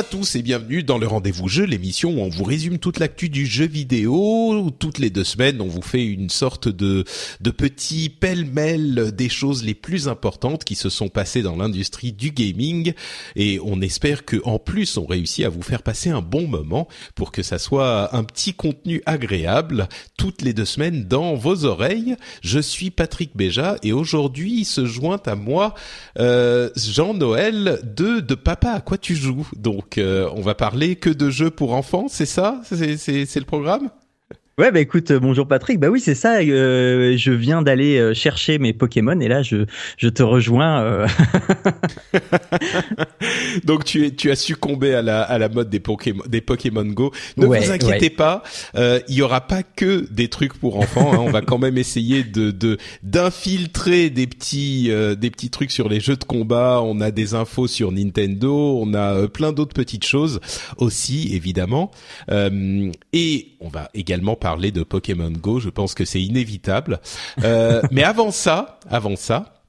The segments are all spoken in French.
À tous et bienvenue dans le rendez-vous jeu, l'émission où on vous résume toute l'actu du jeu vidéo. Toutes les deux semaines, on vous fait une sorte de, de petit pêle-mêle des choses les plus importantes qui se sont passées dans l'industrie du gaming. Et on espère que, en plus, on réussit à vous faire passer un bon moment pour que ça soit un petit contenu agréable toutes les deux semaines dans vos oreilles. Je suis Patrick Béja et aujourd'hui se joint à moi euh, Jean-Noël de de Papa à quoi tu joues. Donc, euh, on va parler que de jeux pour enfants, c'est ça? C'est le programme? Ouais, bah écoute, euh, bonjour Patrick. Bah oui, c'est ça. Euh, je viens d'aller euh, chercher mes Pokémon et là, je, je te rejoins. Euh... Donc tu es, tu as succombé à la, à la mode des Pokémon, des Pokémon Go. Ne Ouais, vous inquiétez ouais. pas, euh, il y aura pas que des trucs pour enfants. hein. On va quand même essayer de, de d'infiltrer des petits, euh, des petits trucs sur les jeux de combat. On a des infos sur Nintendo. On a euh, plein d'autres petites choses aussi, évidemment. Euh, et on va également parler de Pokémon Go. Je pense que c'est inévitable. Euh, mais avant ça, avant ça.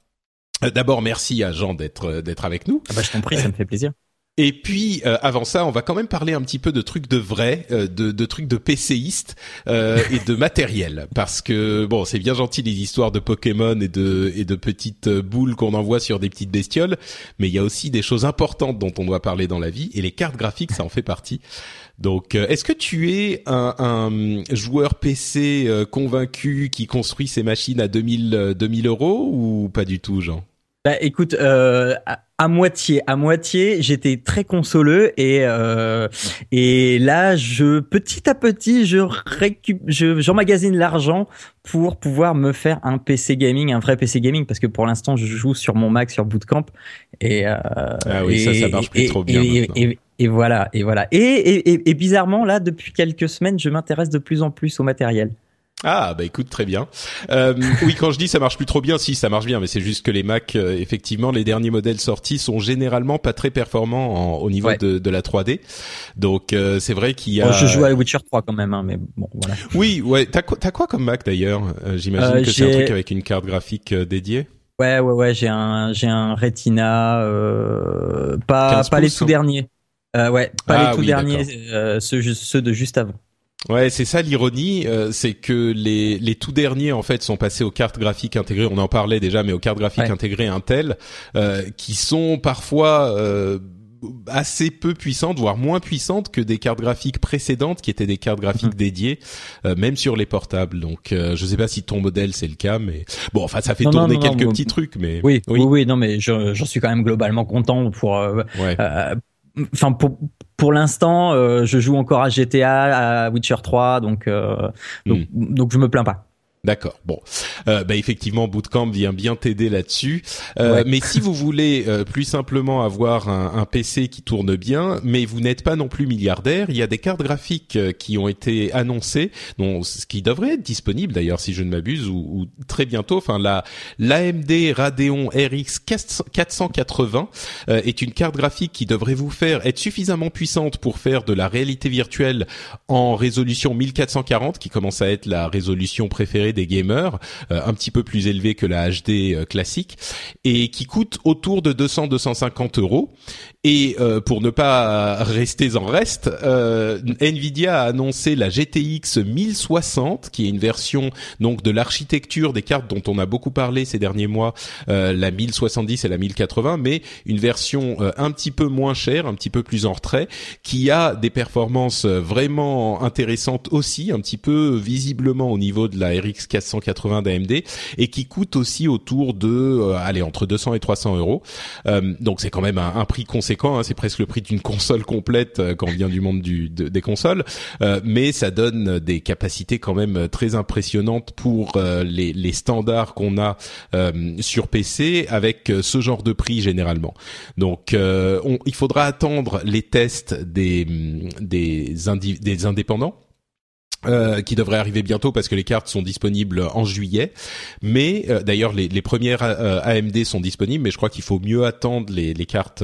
euh, D'abord, merci à Jean d'être euh, d'être avec nous. Ah bah, je t'en prie, ça me fait plaisir. Et puis euh, avant ça, on va quand même parler un petit peu de trucs de vrai, euh, de, de trucs de PCistes euh, et de matériel, parce que bon, c'est bien gentil les histoires de Pokémon et de et de petites boules qu'on envoie sur des petites bestioles, mais il y a aussi des choses importantes dont on doit parler dans la vie, et les cartes graphiques, ça en fait partie. Donc, euh, est-ce que tu es un, un joueur PC euh, convaincu qui construit ses machines à 2000 euh, 2000 euros ou pas du tout, Jean? Bah écoute, euh, à, à moitié, à moitié, j'étais très consoleux et euh, et là, je petit à petit, je récup, je j'emmagasine l'argent pour pouvoir me faire un PC gaming, un vrai PC gaming, parce que pour l'instant, je joue sur mon Mac sur Bootcamp et euh, Ah oui, et, ça, ça marche plus et- trop bien Et. Et- voilà, et voilà. Et, et, et- et bizarrement, là, depuis quelques semaines, je m'intéresse de plus en plus au matériel. Ah bah écoute très bien. Euh, oui quand je dis ça marche plus trop bien, si ça marche bien, mais c'est juste que les Mac, euh, effectivement, les derniers modèles sortis sont généralement pas très performants en- au niveau Ouais. de, de la 3D. Donc euh, c'est vrai qu'il y a. Bon, je joue à Witcher 3 quand même, hein, mais bon, voilà. Oui ouais. T'as quoi, t'as quoi comme Mac d'ailleurs? Euh, J'imagine Euh, que c'est un truc avec une carte graphique euh, dédiée. Ouais, ouais, ouais, j'ai un, j'ai un Retina, euh, pas, 15 pas les tout hein. derniers. Euh, ouais, pas Ah les tout oui, derniers, euh, ceux, ceux de juste avant. Ouais, c'est ça l'ironie, euh, c'est que les les tout derniers en fait sont passés aux cartes graphiques intégrées. On en parlait déjà, mais aux cartes graphiques Ouais. intégrées Intel, euh, qui sont parfois euh, assez peu puissantes, voire moins puissantes que des cartes graphiques précédentes, qui étaient des cartes graphiques Mhm. dédiées, euh, même sur les portables. Donc, euh, je sais pas si ton modèle c'est le cas, mais bon, enfin, ça fait Non, tourner non, non, quelques petits trucs, mais Oui, oui, oui, non, mais je- j'en suis quand même globalement content pour, euh, ouais. Enfin, pour, pour l'instant, euh, je joue encore à GTA, à Witcher 3, donc, euh, donc, donc je me plains pas. D'accord. Bon, euh, bah effectivement, Bootcamp vient bien t'aider là-dessus. Euh, Ouais. Mais si vous voulez euh, plus simplement avoir un, un PC qui tourne bien, mais vous n'êtes pas non plus milliardaire, il y a des cartes graphiques euh, qui ont été annoncées, dont ce qui devrait être disponible d'ailleurs, si je ne m'abuse, ou, ou très bientôt. Enfin, la l'AMD Radeon RX 480 euh, est une carte graphique qui devrait vous faire être suffisamment puissante pour faire de la réalité virtuelle en résolution 1440, qui commence à être la résolution préférée des gamers, un petit peu plus élevée que la HD classique, et qui coûte autour de 200-250 euros. Et pour ne pas rester en reste, Nvidia a annoncé la GTX 1060, qui est une version donc de l'architecture des cartes dont on a beaucoup parlé ces derniers mois, la 1070 et la 1080, mais une version un petit peu moins chère, un petit peu plus en retrait, qui a des performances vraiment intéressantes aussi, un petit peu visiblement au niveau de la RX 480 d'AMD, et qui coûte aussi autour de, euh, allez, entre 200 et 300 euros. Euh, donc c'est quand même un, prix conséquent, hein, c'est presque le prix d'une console complète euh, quand on vient du monde des consoles, mais ça donne des capacités quand même très impressionnantes pour les, standards qu'on a sur PC avec ce genre de prix généralement. Donc il faudra attendre les tests des des, des indépendants. Euh, qui devraient arriver bientôt parce que les cartes sont disponibles en juillet. Mais euh, d'ailleurs, les, premières euh, AMD sont disponibles, mais je crois qu'il faut mieux attendre les, cartes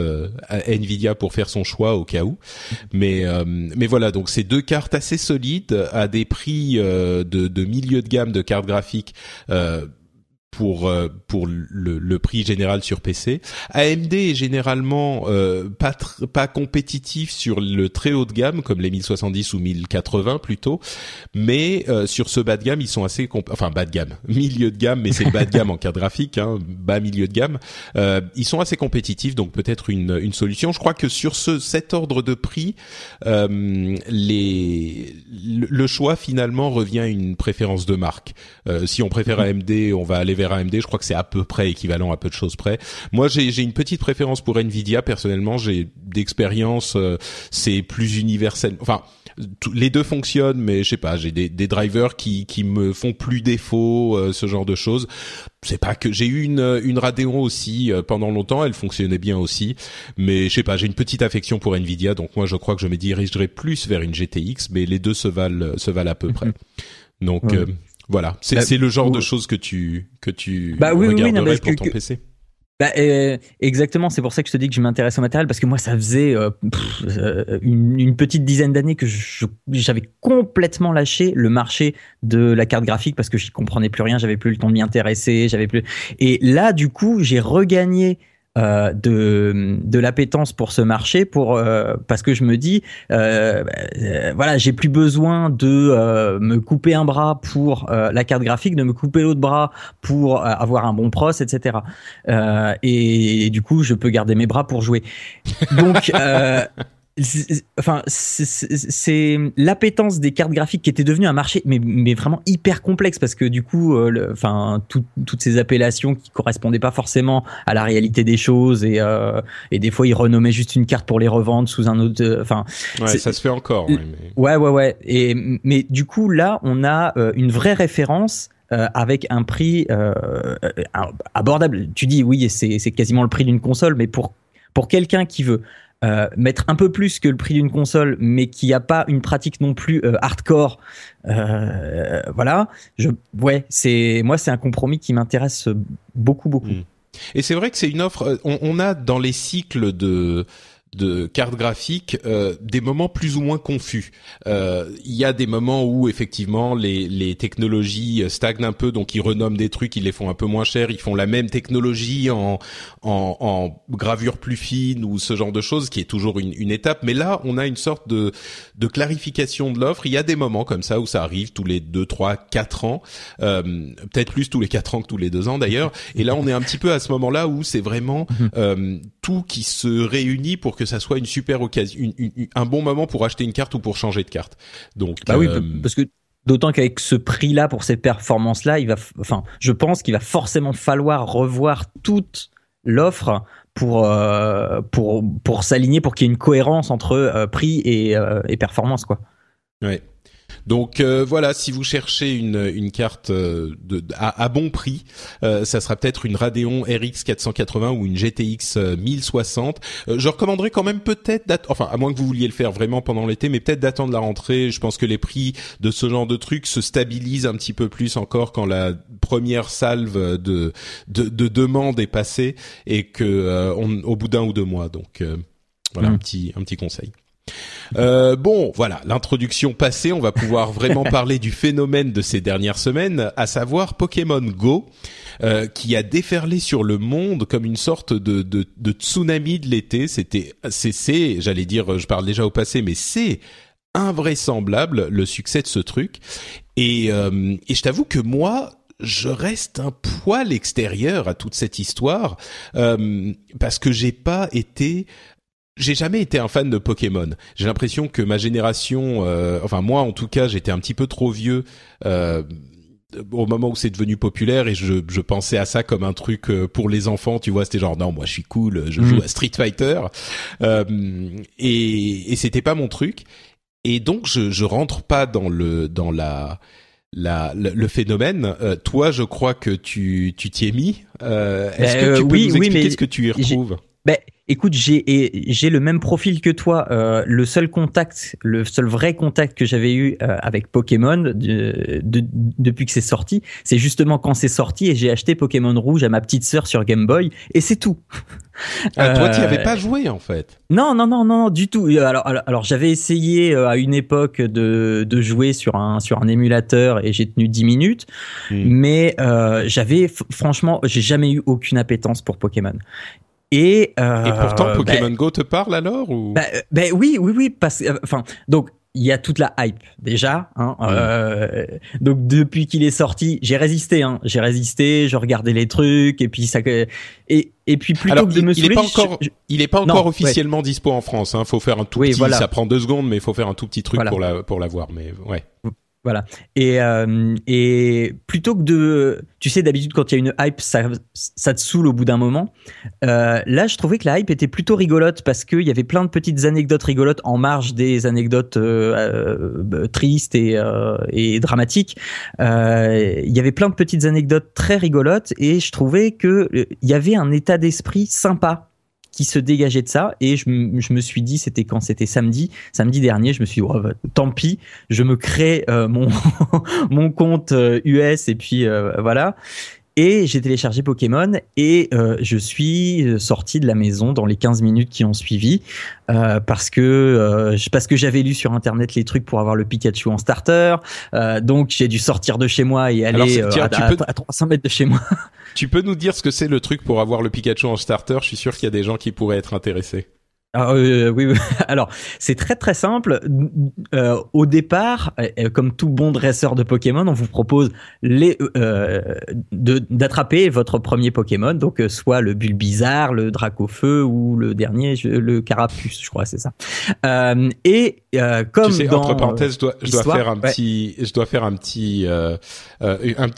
Nvidia pour faire son choix au cas où. Mais mais voilà, donc c'est deux cartes assez solides à des prix de, de milieu de gamme de cartes graphiques pour euh, pour le, le, prix général sur PC. AMD est généralement euh, pas pas compétitif sur le très haut de gamme comme les 1070 ou 1080 plutôt, mais euh, sur ce bas de gamme ils sont assez enfin bas de gamme, milieu de gamme mais c'est bas de gamme en carte graphique, hein, bas milieu de gamme. ils sont assez compétitifs donc peut-être une une solution. Je crois que sur ce cet ordre de prix, les le choix finalement revient à une préférence de marque. si on préfère AMD, on va aller vers AMD. Je crois que c'est à peu près équivalent à peu de choses près. Moi, j'ai une petite préférence pour Nvidia personnellement. J'ai d'expérience, euh, c'est plus universel. Enfin, les deux fonctionnent, mais je sais pas, j'ai des, des, drivers qui, qui me font plus défaut, euh, ce genre de choses. C'est pas que j'ai eu une une Radeon aussi euh, pendant longtemps, elle fonctionnait bien aussi, mais je sais pas, j'ai une petite affection pour Nvidia, donc moi je crois que je me dirigerai plus vers une GTX, mais les deux se valent se valent à peu près. Donc voilà, c'est bah, le genre de choses que tu que tu bah, oui, regarderais oui, pour ton PC. Bah, euh, exactement, c'est pour ça que je te dis que je m'intéresse au matériel parce que moi ça faisait euh, euh, une, une, petite dizaine d'années que j'avais complètement lâché le marché de la carte graphique parce que j'y comprenais plus rien, j'avais plus le temps de m'y intéresser, j'avais plus et là du coup j'ai regagné euh, de, de l'appétence pour ce marché pour euh, parce que je me dis euh, voilà j'ai plus besoin de me couper un bras pour la carte graphique de me couper l'autre bras pour avoir un bon pros etc et, et, du coup je peux garder mes bras pour jouer. Donc enfin c'est l'appétence des cartes graphiques qui était devenue un marché mais, mais vraiment hyper complexe parce que du coup euh, enfin toutes ces appellations qui correspondaient pas forcément à la réalité des choses et euh, et des fois ils renommaient juste une carte pour les revendre sous un autre euh, enfin ouais ça se fait encore ouais ouais ouais et mais du coup là on a une vraie référence avec un prix abordable. Tu dis oui, c'est quasiment le prix d'une console, mais pour pour quelqu'un qui veut euh, mettre un peu plus que le prix d'une console, mais qui a pas une pratique non plus euh, hardcore. Euh, voilà, je, ouais, c'est moi c'est un compromis qui m'intéresse beaucoup beaucoup. Hmm. Et c'est vrai que c'est une offre. On, on, a dans les cycles de de cartes graphiques euh, des moments plus ou moins confus. Euh, il y a des moments où effectivement les, les technologies stagnent un peu, donc ils renomment des trucs, ils les font un peu moins cher, ils font la même technologie en, en, en gravure plus fine ou ce genre de choses, qui est toujours une, une étape. Mais là, on a une sorte de, de clarification de l'offre. Il y a des moments comme ça où ça arrive tous les deux, trois, quatre ans, euh, peut-être plus tous les quatre ans que tous les deux ans d'ailleurs. Et là, on est un petit peu à ce moment-là où c'est vraiment mhm. euh, tout qui se réunit pour que ça soit une super occasion, un bon moment pour acheter une carte ou pour changer de carte. Donc, bah oui, euh, parce que d'autant qu'avec ce prix-là pour ces performances-là, il va, enfin, je pense qu'il va forcément falloir revoir toute l'offre pour euh, pour pour s'aligner pour qu'il y ait une cohérence entre euh, prix et, et performance quoi. Ouais. Donc euh, voilà, si vous cherchez une, une carte euh, de, à, bon prix, euh, ça sera peut-être une Radeon RX 480 ou une GTX 1060. je recommanderais quand même peut-être, enfin à moins que vous vouliez le faire vraiment pendant l'été, mais peut-être d'attendre la rentrée. Je pense que les prix de ce genre de trucs se stabilisent un petit peu plus encore quand la première salve de de, de demande est passée et que on, au bout d'un ou deux mois. Donc voilà un mm. petit un petit conseil. Euh, bon, voilà, l'introduction passée, on va pouvoir vraiment parler du phénomène de ces dernières semaines, à savoir Pokémon Go, euh, qui a déferlé sur le monde comme une sorte de, de, de tsunami de l'été. C'était, c'est, j'allais dire, je parle déjà au passé, mais c'est invraisemblable le succès de ce truc. Et, euh, et je t'avoue que moi, je reste un poil extérieur à toute cette histoire euh, parce que j'ai pas été j'ai jamais été un fan de Pokémon. J'ai l'impression que ma génération, euh, enfin moi en tout cas, j'étais un petit peu trop vieux euh, au moment où c'est devenu populaire et je, je, pensais à ça comme un truc euh, pour les enfants. Tu vois, c'était genre non, moi je suis cool, je joue mhm. à Street Fighter euh, et, et c'était pas mon truc. Et donc je, je rentre pas dans le dans la la, le, phénomène. Euh, toi, je crois que tu tu t'y es mis. Euh, Est-ce que tu peux oui, nous expliquer oui, ce que tu y retrouves? Ben, écoute, j'ai le même profil que toi. Euh, le seul contact, le seul vrai contact que j'avais eu euh, avec Pokémon de, de, depuis que c'est sorti, c'est justement quand c'est sorti et j'ai acheté Pokémon Rouge à ma petite sœur sur Game Boy et c'est tout. Ah, toi, tu avais pas joué en fait. Non, non, non, non, du tout. Alors, alors, alors j'avais essayé à une époque de, de jouer sur un sur un émulateur et j'ai tenu 10 minutes, hmm. mais euh, j'avais franchement, j'ai jamais eu aucune appétence pour Pokémon. Et, euh, et pourtant Pokémon ben, Go te parle alors ou? Ben, ben oui oui oui parce euh, enfin donc il y a toute la hype déjà. Hein, euh, donc depuis qu'il est sorti, j'ai résisté. Hein, j'ai résisté, je regardais les trucs et puis ça et et puis plutôt Alors, que de me il est pas encore, il est pas encore non, officiellement ouais. dispo en France. Hein, faut faire un tout oui, petit. Voilà. Ça prend deux secondes, mais il faut faire un tout petit truc voilà. pour la pour l'avoir. Mais ouais. Voilà. Et, euh, et plutôt que de, tu sais, d'habitude quand il y a une hype, ça, ça te saoule au bout d'un moment. Euh, là, je trouvais que la hype était plutôt rigolote parce qu'il y avait plein de petites anecdotes rigolotes en marge des anecdotes euh, tristes et, et dramatiques. Il y avait plein de petites anecdotes très rigolotes et je trouvais que il y avait un état d'esprit sympa qui se dégageait de ça. Et je, me suis dit c'était quand c'était samedi samedi dernier je me suis dit oh, tant pis je me crée euh, mon mon compte US et puis euh, voilà et j'ai téléchargé Pokémon et euh, je suis sorti de la maison dans les 15 minutes qui ont suivi euh, parce que euh, parce que j'avais lu sur internet les trucs pour avoir le Pikachu en starter. Euh, donc j'ai dû sortir de chez moi et aller Alors, tiens, à, à, peux... à, 300 mètres de chez moi. Tu peux nous dire ce que c'est le truc pour avoir le Pikachu en starter? Je suis sûr qu'il y a des gens qui pourraient être intéressés. Ah, euh, oui, alors c'est très très simple. Euh, au départ, comme tout bon dresseur de Pokémon, on vous propose les euh, d'attraper votre premier Pokémon, donc euh, soit le Bulbizarre, le Dracofeu ou le dernier, le Carapuce, je crois, c'est ça. Et comme tu sais, dans entre parenthèses, je dois, je dois faire un ouais. petit, je dois faire un petit, un,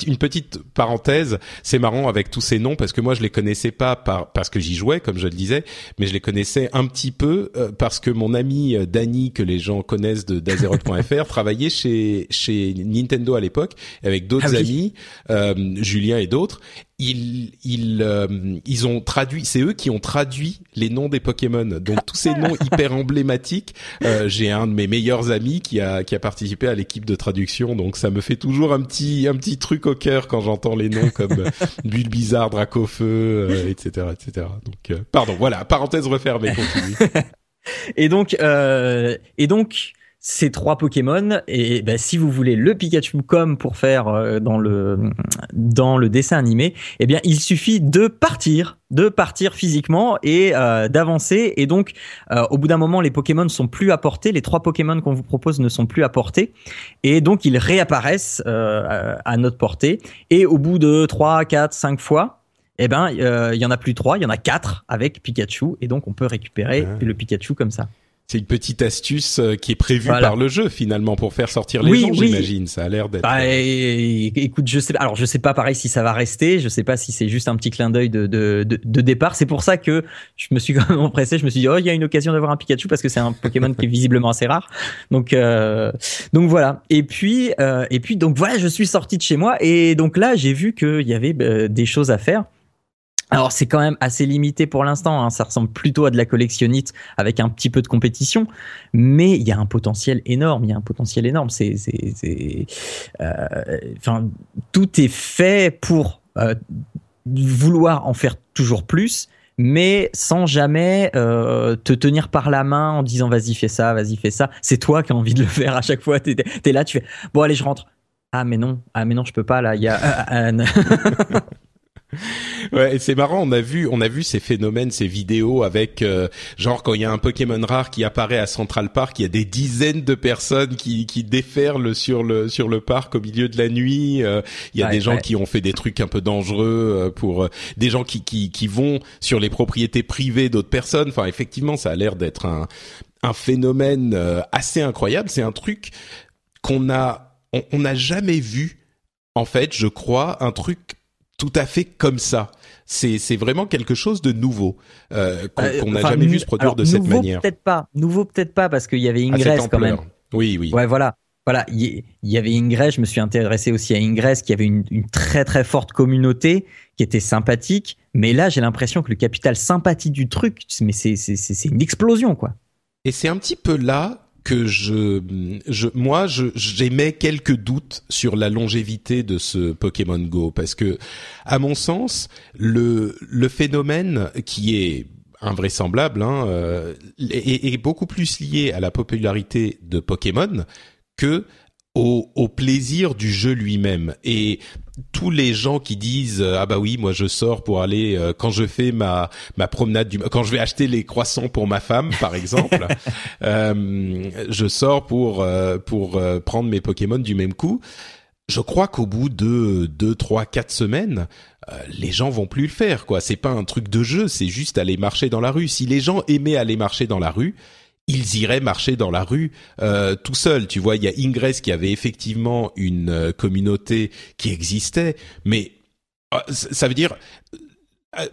une petite parenthèse. C'est marrant avec tous ces noms parce que moi je les connaissais pas par, parce que j'y jouais, comme je le disais, mais je les connaissais un petit peu euh, parce que mon ami euh, Danny que les gens connaissent de d'Azeroth.fr travaillait chez chez Nintendo à l'époque avec d'autres ah oui. amis euh, Julien et d'autres ils ils euh, ils ont traduit c'est eux qui ont traduit les noms des Pokémon. Donc tous ces noms hyper emblématiques euh, j'ai un de mes meilleurs amis qui a qui a participé à l'équipe de traduction. Donc ça me fait toujours un petit un petit truc au cœur quand j'entends les noms comme Bulbizarre Dracofeu euh, etc etc donc pardon voilà parenthèse refermée continue. Et donc euh, et donc ces trois Pokémon. Et ben, si vous voulez le Pikachu comme pour faire euh, dans le dans le dessin animé, eh bien il suffit de partir, de partir physiquement et euh, d'avancer. Et donc euh, au bout d'un moment les Pokémon ne sont plus apportés, les trois Pokémon qu'on vous propose ne sont plus apportés et donc ils réapparaissent euh, à notre portée. Et au bout de 3 4 5 fois eh ben, il y en a plus trois, il y en a quatre avec Pikachu, et donc on peut récupérer le Pikachu comme ça c'est une petite astuce euh, qui est prévue voilà. par le jeu finalement pour faire sortir les oui, gens, oui. j'imagine. Ça a l'air d'être. Bah, écoute, je sais. Alors, je sais pas pareil si ça va rester. Je sais pas si c'est juste un petit clin d'œil de, de, de, de, départ. C'est pour ça que je me suis quand même empressé. Je me suis dit, oh, il y a une occasion d'avoir un Pikachu parce que c'est un Pokémon qui est visiblement assez rare. Donc, euh, donc voilà. Et puis, euh, et puis, donc voilà, je suis sorti de chez moi et donc là, j'ai vu qu'il y avait euh, des choses à faire. Alors c'est quand même assez limité pour l'instant, hein. ça ressemble plutôt à de la collectionnite avec un petit peu de compétition, mais il y a un potentiel énorme, il y a un potentiel énorme. C'est, euh, enfin, tout est fait pour euh, vouloir en faire toujours plus, mais sans jamais euh, te tenir par la main en disant vas-y fais ça, vas-y fais ça. C'est toi qui as envie de le faire à chaque fois. T'es es là, tu fais bon allez je rentre. Ah mais non, ah mais non je peux pas là. Il y a Ouais, c'est marrant. On a vu, on a vu ces phénomènes, ces vidéos avec euh, genre quand il y a un Pokémon rare qui apparaît à Central Park, il y a des dizaines de personnes qui qui déferlent sur le sur le parc au milieu de la nuit. Euh, il y a des gens qui ont fait des trucs un peu dangereux euh, pour des gens qui qui qui vont sur les propriétés privées d'autres personnes. Enfin, effectivement, ça a l'air d'être un un phénomène assez incroyable. C'est un truc qu'on a on n'a jamais vu en fait, je crois, un truc tout à fait comme ça. C'est vraiment quelque chose de nouveau euh, qu'on euh, n'a jamais vu se produire de cette manière. Peut-être pas, nouveau peut-être pas parce qu'il y avait Ingress quand même. Oui, oui. Ouais, voilà. Voilà, il y, avait Ingress, je me suis intéressé aussi à Ingress qui avait une, une très très forte communauté qui était sympathique, mais là j'ai l'impression que le capital sympathie du truc, mais c'est une explosion quoi. Et c'est un petit peu là que je, je moi, j'émets quelques doutes sur la longévité de ce Pokémon Go parce que, à mon sens, le le phénomène qui est invraisemblable hein, euh, est, est, beaucoup plus lié à la popularité de Pokémon que au, au, plaisir du jeu lui-même. Et tous les gens qui disent ah bah oui moi je sors pour aller euh, quand je fais ma ma promenade du quand je vais acheter les croissants pour ma femme par exemple euh, je sors pour euh, pour prendre mes Pokémon du même coup. Je crois qu'au bout de deux trois quatre semaines les gens vont plus le faire quoi. C'est pas un truc de jeu c'est juste aller marcher dans la rue. Si les gens aimaient aller marcher dans la rue ils iraient marcher dans la rue euh, tout seuls. Tu vois, il y a Ingress qui avait effectivement une euh, communauté qui existait, mais euh, ça veut dire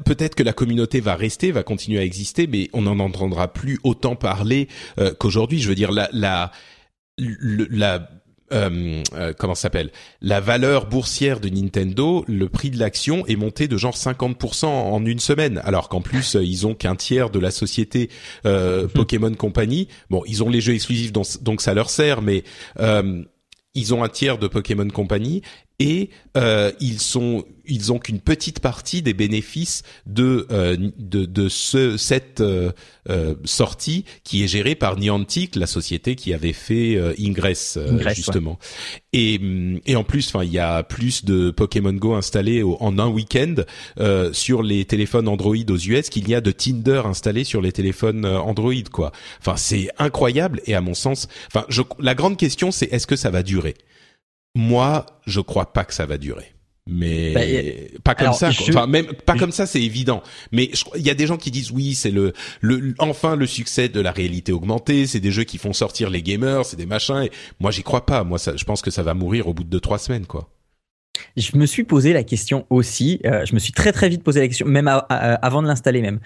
peut-être que la communauté va rester, va continuer à exister, mais on n'en entendra plus autant parler qu'aujourd'hui. Je veux dire, la, la, la euh, euh, comment s'appelle? La valeur boursière de Nintendo, le prix de l'action est monté de genre 50% en une semaine, alors qu'en plus euh, ils ont qu'un tiers de la société euh, Pokémon Company. Bon, ils ont les jeux exclusifs donc, donc ça leur sert, mais ils ont un tiers de Pokémon Company et euh, ils sont ils ont qu'une petite partie des bénéfices de euh, de, de ce cette euh, euh, sortie qui est gérée par Niantic, la société qui avait fait euh, Ingress, justement. Et et en plus, enfin, il y a plus de Pokémon Go installés en un week-end sur les téléphones Android aux US qu'il y a de Tinder installés sur les téléphones Android, quoi. Enfin, c'est incroyable et à mon sens, enfin, je, la grande question c'est est-ce que ça va durer? Moi, je crois pas que ça va durer. Mais bah, pas comme ça. Enfin, même pas comme ça, c'est évident. Mais il y a des gens qui disent oui, c'est le, le enfin le succès de la réalité augmentée. C'est des jeux qui font sortir les gamers, c'est des machins. Et moi, j'y crois pas. Moi, ça, je pense que ça va mourir au bout de deux trois semaines, quoi. Je me suis posé la question aussi. Euh, je me suis très très vite posé la question, même avant de l'installer même.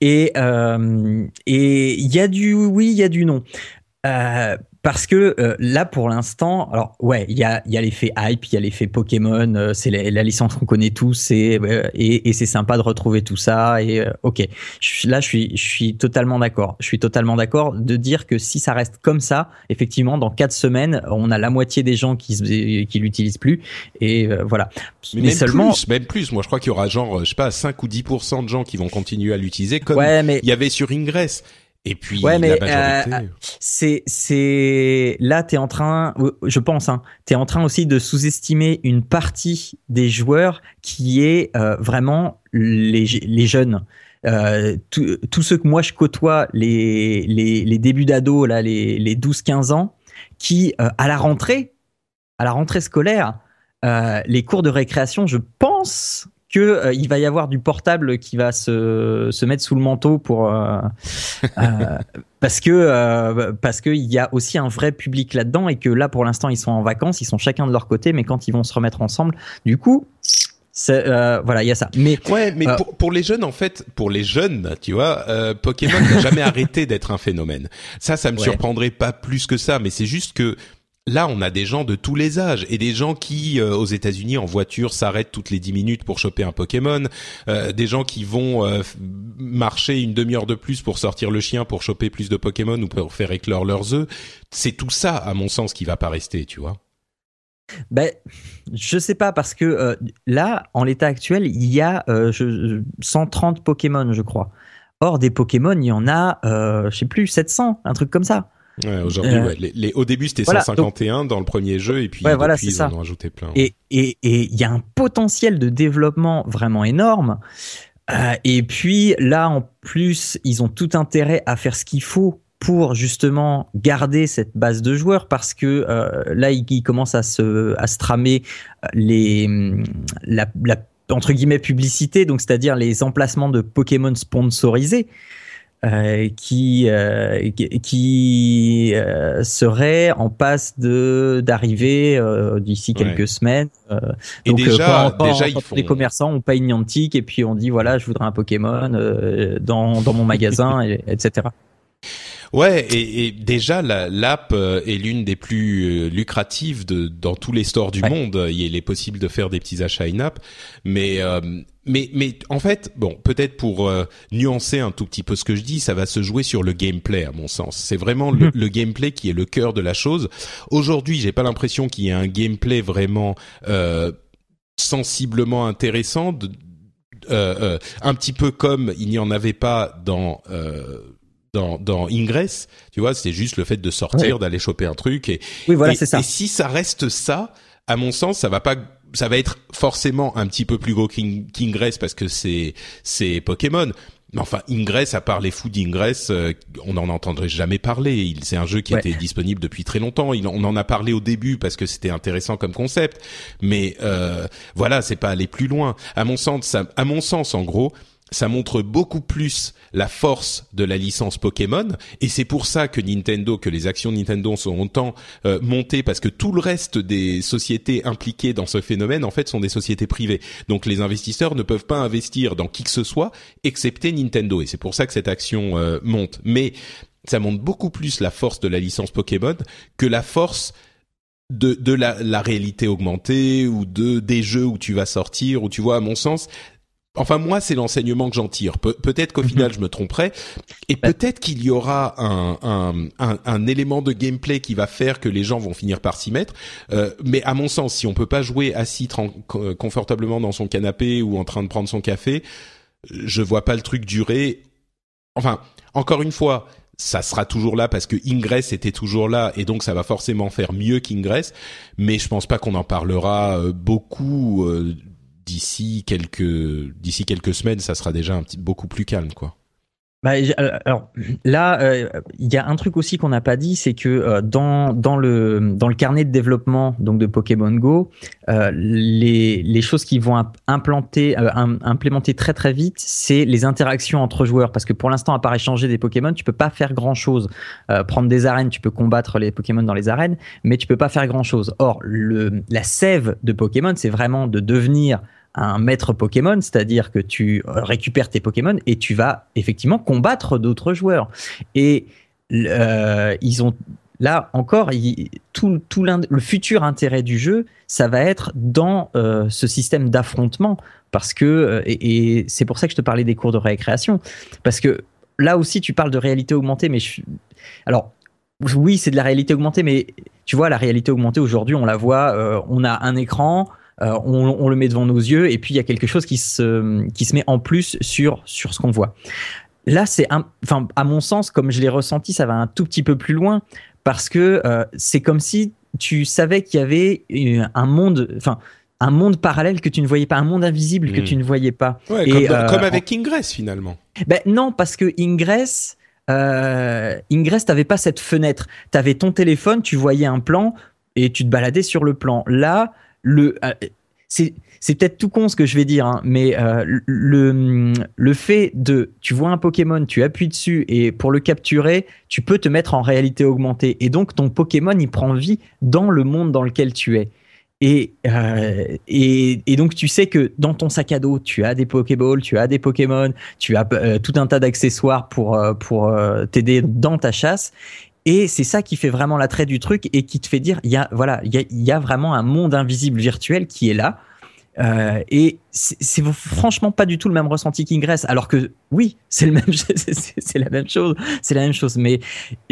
Et euh, et il y a du oui, il y a du non. Euh, parce que euh, là, pour l'instant, alors ouais, il y a, y a l'effet hype, il y a l'effet Pokémon, euh, c'est la, licence qu'on connaît tous, et, et, et c'est sympa de retrouver tout ça. Et euh, ok, là, je suis, je suis totalement d'accord. Je suis totalement d'accord de dire que si ça reste comme ça, effectivement, dans quatre semaines, on a la moitié des gens qui qui l'utilisent plus, et voilà. Mais, même seulement, plus, même plus. Moi, je crois qu'il y aura genre, je sais pas, 5 ou 10% de gens qui vont continuer à l'utiliser, comme il y avait sur Ingress. Et puis ouais, mais euh, c'est c'est là t'es en train, je pense, hein, t'es en train aussi de sous-estimer une partie des joueurs qui est euh, vraiment les les jeunes. Euh, tous ceux que moi je côtoie, les les, les débuts d'ado là, les les 12-15 ans, qui euh, à la rentrée, à la rentrée scolaire, euh, les cours de récréation, je pense que euh, il va y avoir du portable qui va se, se mettre sous le manteau pour euh, euh parce que parce que il y a aussi un vrai public là-dedans et que là pour l'instant ils sont en vacances, ils sont chacun de leur côté, mais quand ils vont se remettre ensemble, du coup euh, voilà, il y a ça. Mais ouais, mais pour, pour, les jeunes en fait, pour les jeunes, tu vois, euh, Pokémon n'a jamais arrêté d'être un phénomène. Ça, ça me surprendrait pas plus que ça, mais c'est juste que Là, on a des gens de tous les âges et des gens qui, euh, aux États-Unis, en voiture, s'arrêtent toutes les dix minutes pour choper un Pokémon. Euh, des gens qui vont euh, marcher une demi-heure de plus pour sortir le chien pour choper plus de Pokémon ou pour faire éclore leurs œufs. C'est tout ça, à mon sens, qui va pas rester, tu vois. Ben, je sais pas parce que euh, là, en l'état actuel, il y a euh, je, 130 Pokémon, je crois. Or, des Pokémon, il y en a, euh, je sais plus, 700, un truc comme ça. Ouais, aujourd'hui, Euh, ouais. Les, les- au début, c'était voilà, 151 dans le premier jeu, et puis Ouais, depuis, voilà, ils ça. en ont ajouté plein. Et et et il y a un potentiel de développement vraiment énorme. Euh, et puis là, en plus, ils ont tout intérêt à faire ce qu'il faut pour justement garder cette base de joueurs parce que euh, là, ils, ils commencent à se à se tramer les la, la entre guillemets publicité, donc c'est-à-dire les emplacements de Pokémon sponsorisés. Euh, qui euh, qui- euh, serait en passe de d'arriver euh, d'ici Ouais. quelques semaines. euh, Et donc, euh, déjà, quand- déjà, ils quand font. les commerçants on paye Niantic et puis on dit voilà je voudrais un Pokémon euh, dans dans mon magasin et- etc. Ouais, et, et déjà la- l'app euh, est l'une des plus lucratives de dans tous les stores du Ouais. monde. Il est possible de faire des petits achats in-app, mais euh, mais mais en fait, bon, peut-être pour euh, nuancer un tout petit peu ce que je dis, ça va se jouer sur le gameplay à mon sens. C'est vraiment le, Mhm. le gameplay qui est le cœur de la chose. Aujourd'hui, j'ai pas l'impression qu'il y ait un gameplay vraiment euh, sensiblement intéressant. de- euh, un petit peu comme il n'y en avait pas dans dans, dans Ingress, tu vois, c'est juste le fait de sortir, d'aller choper un truc et Oui voilà et, c'est ça. et si ça reste ça, à mon sens, ça va pas ça va être forcément un petit peu plus gros qu'Ing- qu'Ingress parce que c'est c'est Pokémon. Mais enfin, Ingress, à part les fous d'Ingress, euh, on n'en entendrait jamais parler. Il- C'est un jeu qui Ouais. était disponible depuis très longtemps. Il, on en a parlé au début parce que c'était intéressant comme concept. Mais euh, voilà, c'est pas aller plus loin. À mon sens, ça, à mon sens, en gros, ça montre beaucoup plus la force de la licence Pokémon et c'est pour ça que Nintendo, que les actions Nintendo sont autant euh, montées parce que tout le reste des sociétés impliquées dans ce phénomène en fait sont des sociétés privées. Donc les investisseurs ne peuvent pas investir dans qui que ce soit excepté Nintendo et c'est pour ça que cette action euh, monte. Mais ça montre beaucoup plus la force de la licence Pokémon que la force de, la, la réalité augmentée ou de des jeux où tu vas sortir où tu vois à mon sens Enfin, moi, c'est l'enseignement que j'en tire. Pe- peut-être qu'au final, je me tromperai, et peut-être qu'il y aura un, un, un, un élément de gameplay qui va faire que les gens vont finir par s'y mettre. Euh, mais à mon sens, si on peut pas jouer assis confortablement dans son canapé ou en train de prendre son café, je vois pas le truc durer. Enfin, encore une fois, ça sera toujours là parce que Ingress était toujours là et donc ça va forcément faire mieux qu'Ingress. Mais je pense pas qu'on en parlera euh, beaucoup euh, d'ici quelques d'ici quelques semaines. Ça sera déjà un petit beaucoup plus calme, quoi. Bah, euh, alors là, euh, il y a un truc aussi qu'on n'a pas dit, c'est que euh, dans dans le dans le carnet de développement donc de Pokémon Go, les les choses qui vont imp- implanter im- implémenter très très vite, c'est les interactions entre joueurs parce que pour l'instant à part échanger des Pokémon, tu peux pas faire grand chose. prendre des arènes, tu peux combattre les Pokémon dans les arènes, mais tu peux pas faire grand chose. Or le la sève de Pokémon, c'est vraiment de devenir un maître Pokémon, c'est-à-dire que tu euh, récupères tes Pokémon et tu vas effectivement combattre d'autres joueurs. Et euh, ils ont là encore tout, le futur intérêt du jeu, ça va être dans euh, ce système d'affrontement parce que et, c'est pour ça que je te parlais des cours de récréation parce que là aussi tu parles de réalité augmentée, mais alors oui c'est de la réalité augmentée, mais tu vois la réalité augmentée aujourd'hui on la voit, on a un écran. Euh, on, on le met devant nos yeux et puis il y a quelque chose qui se qui se met en plus sur sur ce qu'on voit. Là, c'est enfin à mon sens, comme je l'ai ressenti, ça va un tout petit peu plus loin parce que euh, c'est comme si tu savais qu'il y avait une- un monde, enfin un monde parallèle que tu ne voyais pas, un monde invisible que Mm. tu ne voyais pas. Ouais, Et, comme, dans- euh, comme avec Ingress finalement. Ben non, parce que Ingress, euh, Ingress, t'avais pas cette fenêtre. T'avais ton téléphone, tu voyais un plan et tu te baladais sur le plan. Là, le, euh, c'est peut-être tout con ce que je vais dire, hein, mais euh, le le fait de, tu vois un Pokémon, tu appuies dessus et pour le capturer, tu peux te mettre en réalité augmentée et donc ton Pokémon il prend vie dans le monde dans lequel tu es. Et, euh, et, et donc tu sais que dans ton sac à dos, tu as des Pokéballs, tu as des Pokémon, tu as tout un tas d'accessoires pour, pour t'aider dans ta chasse. Et c'est ça qui fait vraiment l'attrait du truc et qui te fait dire, il y a, voilà, il y vraiment un monde invisible virtuel qui est là. Euh, et c'est franchement pas du tout le même ressenti qu'Ingress. Alors que oui, c'est le même, c'est la même chose, c'est la même chose. Mais,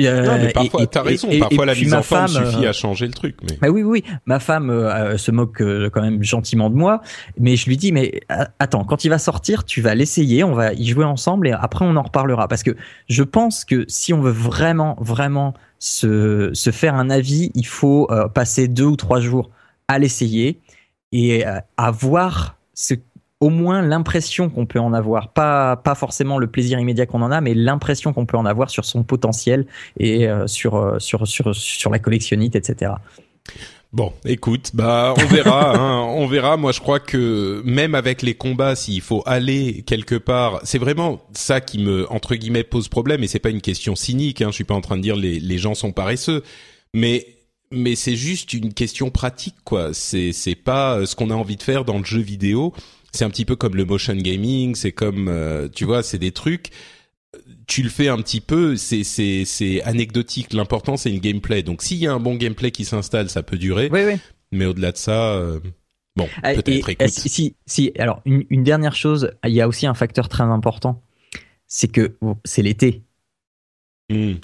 euh, non, mais parfois, t'as raison. parfois, la mise en forme suffit à changer le truc. Mais bah oui, oui, ma femme se moque quand même gentiment de moi, mais je lui dis mais attends, quand il va sortir, tu vas l'essayer, on va y jouer ensemble et après on en reparlera parce que je pense que si on veut vraiment, vraiment se, se faire un avis, il faut euh, passer deux ou trois jours à l'essayer et euh, avoir au moins l'impression qu'on peut en avoir, pas, pas forcément le plaisir immédiat qu'on en a, mais l'impression qu'on peut en avoir sur son potentiel et euh, sur, sur, sur, sur la collectionnite, etc. Bon, écoute, bah on verra, hein, on verra. Moi, je crois que même avec les combats, s'il faut aller quelque part, c'est vraiment ça qui me entre guillemets pose problème. Et c'est pas une question cynique. Hein, je suis pas en train de dire les les gens sont paresseux, mais mais c'est juste une question pratique, quoi. C'est c'est pas euh, ce qu'on a envie de faire dans le jeu vidéo. C'est un petit peu comme le motion gaming. C'est comme euh, tu vois, c'est des trucs tu le fais un petit peu, c'est c'est c'est anecdotique. L'important c'est le gameplay. Donc s'il y a un bon gameplay qui s'installe, ça peut durer. Oui, oui. Mais au-delà de ça, euh, bon, ah, peut-être. Écoute. Si si alors une, une dernière chose, il y a aussi un facteur très important, c'est que c'est l'été. Hmm.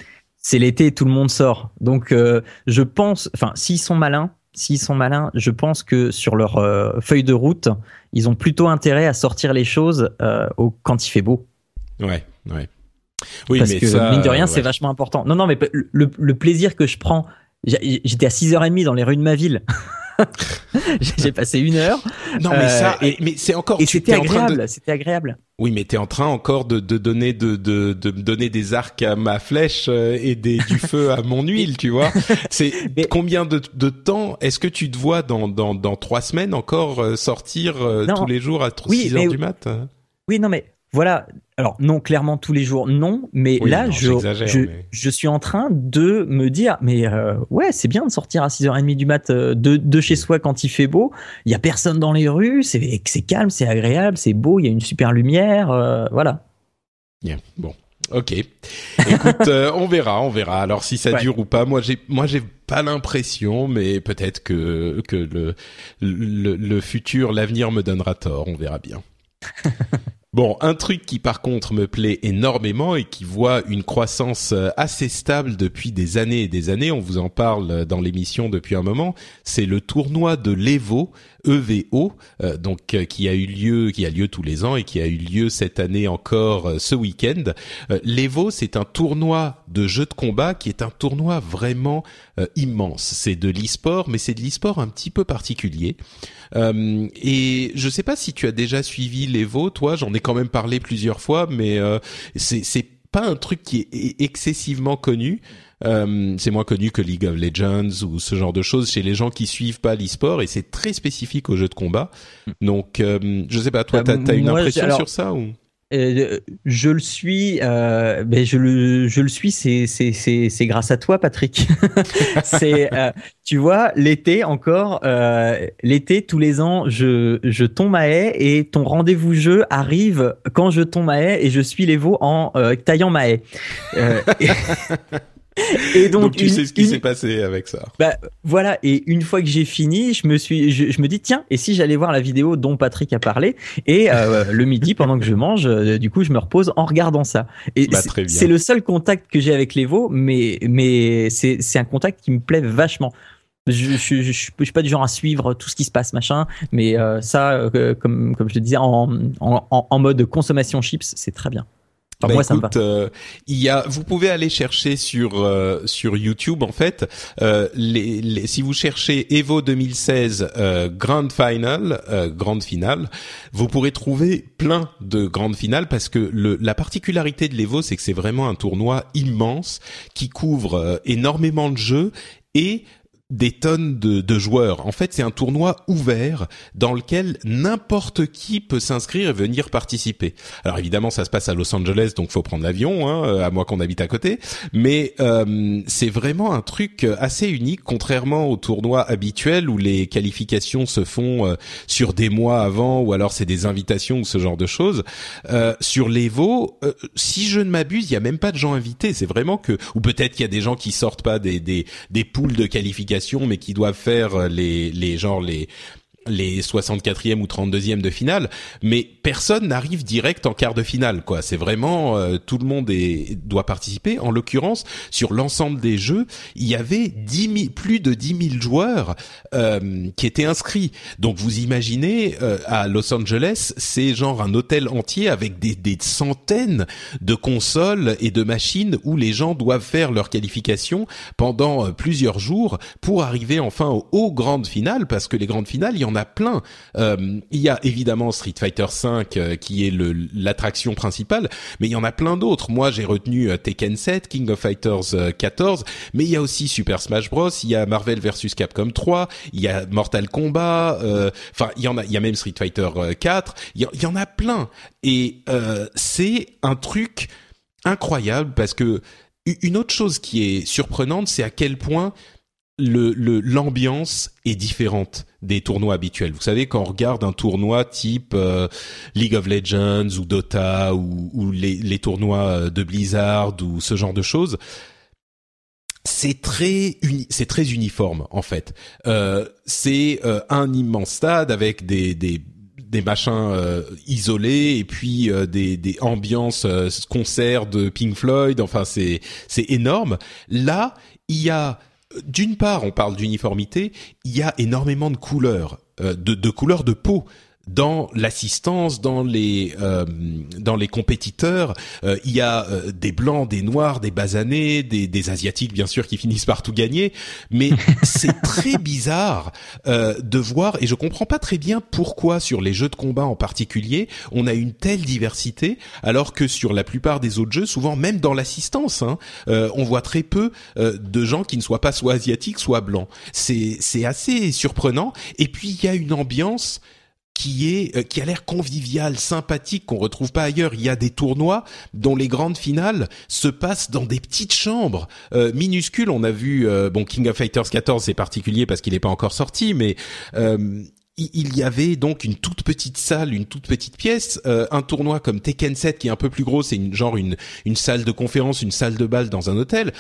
C'est l'été, tout le monde sort. Donc euh, je pense, enfin s'ils sont malins, s'ils sont malins, je pense que sur leur euh, feuille de route, ils ont plutôt intérêt à sortir les choses au, quand il fait beau. Ouais, ouais. Oui, Parce mais que ça, mine de rien, c'est vachement important. Non, non, mais le, le plaisir que je prends, j'étais à 6h30 dans les rues de ma ville. j'ai passé une heure. Non, mais ça, euh, et, mais c'est encore. Et c'était agréable. C'était agréable. Oui, mais t'es en train encore de, de donner de, de, de donner des arcs à ma flèche euh, et des, du feu à mon huile, tu vois. C'est combien de, de temps est-ce que tu te vois dans dans dans trois semaines encore euh, sortir tous les jours à 6 heures du mat? Oui, non, mais voilà. Alors non, clairement tous les jours, non. Mais là, je, je, suis en train de me dire, mais euh, ouais, c'est bien de sortir à 6h30 du mat euh, de, de chez soi quand il fait beau. Il y a personne dans les rues, c'est calme, c'est agréable, c'est beau, il y a une super lumière, euh, voilà. Bien, bon. Ok. Écoute, on verra, on verra. Alors si ça dure ou pas. Moi, j'ai, moi, j'ai pas l'impression, mais peut-être que que le, le le futur, l'avenir me donnera tort. On verra bien. Bon, un truc qui par contre me plaît énormément et qui voit une croissance euh, assez stable depuis des années et des années, on vous en parle dans l'émission depuis un moment, c'est le tournoi de l'Evo EVO, euh, donc euh, qui a eu lieu, qui a lieu tous les ans et qui a eu lieu cette année encore euh, ce week-end. L'Evo, c'est un tournoi de jeux de combat qui est un tournoi vraiment immense. C'est de l'e-sport, mais c'est de l'e-sport un petit peu particulier. et je sais pas si tu as déjà suivi l'Evo, toi, j'en ai quand même parlé plusieurs fois, mais c'est c'est pas un truc qui est excessivement connu. Euh, c'est moins connu que League of Legends ou ce genre de choses chez les gens qui suivent pas l'e-sport et c'est très spécifique aux jeux de combat. Donc, euh, je sais pas, toi, bah, t'as as une impression sur ça ou? euh, je le suis, euh, ben je le, je le suis. C'est, c'est, c'est, c'est grâce à toi, Patrick. c'est, euh, tu vois, l'été encore, euh, l'été tous les ans, je, je tombe à haie et ton rendez-vous jeu arrive quand je tombe à haie et je suis les veaux en taillant ma haie. Et donc, tu sais ce qui s'est passé avec ça. Bah voilà. Et une fois que j'ai fini, je me suis, je, me dis tiens, et si j'allais voir la vidéo dont Patrick a parlé et euh, le midi pendant que je mange, euh, du coup je me repose en regardant ça. Et bah, c'est le seul contact que j'ai avec les veaux, mais mais c'est c'est un contact qui me plaît vachement. Je, je, je, suis pas du genre à suivre tout ce qui se passe machin, mais euh, ça, comme comme je le disais, en, en, en mode consommation chips, c'est très bien. Bah, moi, écoute, euh, il y a, vous pouvez aller chercher sur euh, sur YouTube en fait. Euh, les, les, si vous cherchez Evo 2016 euh, Grand Final, euh, grande finale, vous pourrez trouver plein de grandes finales parce que le, la particularité de l'Evo, c'est que c'est vraiment un tournoi immense qui couvre énormément de jeux et des tonnes de, de, joueurs. En fait, c'est un tournoi ouvert dans lequel n'importe qui peut s'inscrire et venir participer. Alors évidemment, ça se passe à Los Angeles, donc faut prendre l'avion, hein, euh, à moins qu'on habite à côté. Mais euh, c'est vraiment un truc assez unique, contrairement aux tournois habituels où les qualifications se font euh, sur des mois avant, ou alors c'est des invitations ou ce genre de choses. Euh, sur l'Evo, euh, si je ne m'abuse, il y a même pas de gens invités. C'est vraiment que, ou peut-être qu'il y a des gens qui sortent pas des des, des poules de qualification mais qui doivent faire euh, les les genres les les 64e ou 32e de finale, mais personne n'arrive direct en quart de finale. quoi. C'est vraiment euh, tout le monde est, doit participer. En l'occurrence, sur l'ensemble des jeux, il y avait 10 plus de 10 000 joueurs euh, qui étaient inscrits. Donc vous imaginez euh, à Los Angeles, c'est genre un hôtel entier avec des, des centaines de consoles et de machines où les gens doivent faire leur qualification pendant plusieurs jours pour arriver enfin aux, grandes finales, parce que les grandes finales, a plein. Euh, il y a évidemment Street Fighter V euh, qui est l'attraction principale, mais il y en a plein d'autres. Moi, j'ai retenu euh, Tekken 7, King of Fighters 14, mais il y a aussi Super Smash Bros, il y a Marvel vs Capcom 3, il y a Mortal Kombat, enfin il y en a, il y a même Street Fighter 4, il y, en a plein. Et c'est un truc incroyable parce que une autre chose qui est surprenante, c'est à quel point le l'ambiance est différente des tournois habituels. Vous savez quand on regarde un tournoi type euh, League of Legends ou Dota ou, les, les, tournois euh, de Blizzard ou ce genre de choses, c'est très c'est très uniforme en fait. Euh, c'est euh, un immense stade avec des des des machins isolés et puis des, des ambiances concerts de Pink Floyd enfin c'est c'est énorme là il y a d'une part, on parle d'uniformité, il y a énormément de couleurs, euh, de, de couleurs de peau dans l'assistance, dans les euh, dans les compétiteurs, euh, il y a euh, des blancs, des noirs, des basanés, des, des asiatiques bien sûr qui finissent par tout gagner, mais c'est très bizarre de voir et je comprends pas très bien pourquoi sur les jeux de combat en particulier on a une telle diversité alors que sur la plupart des autres jeux, souvent même dans l'assistance, hein, on voit très peu de gens qui ne soient pas soit asiatiques soit blancs. C'est c'est assez surprenant. Et puis il y a une ambiance qui est euh, qui a l'air convivial, sympathique qu'on retrouve pas ailleurs. Il y a des tournois dont les grandes finales se passent dans des petites chambres euh, minuscules. On a vu euh, bon King of Fighters 14 c'est particulier parce qu'il n'est pas encore sorti, mais il y avait donc une toute petite salle, une toute petite pièce, un tournoi comme Tekken 7 qui est un peu plus gros, c'est une genre une une salle de conférence, une salle de bal dans un hôtel.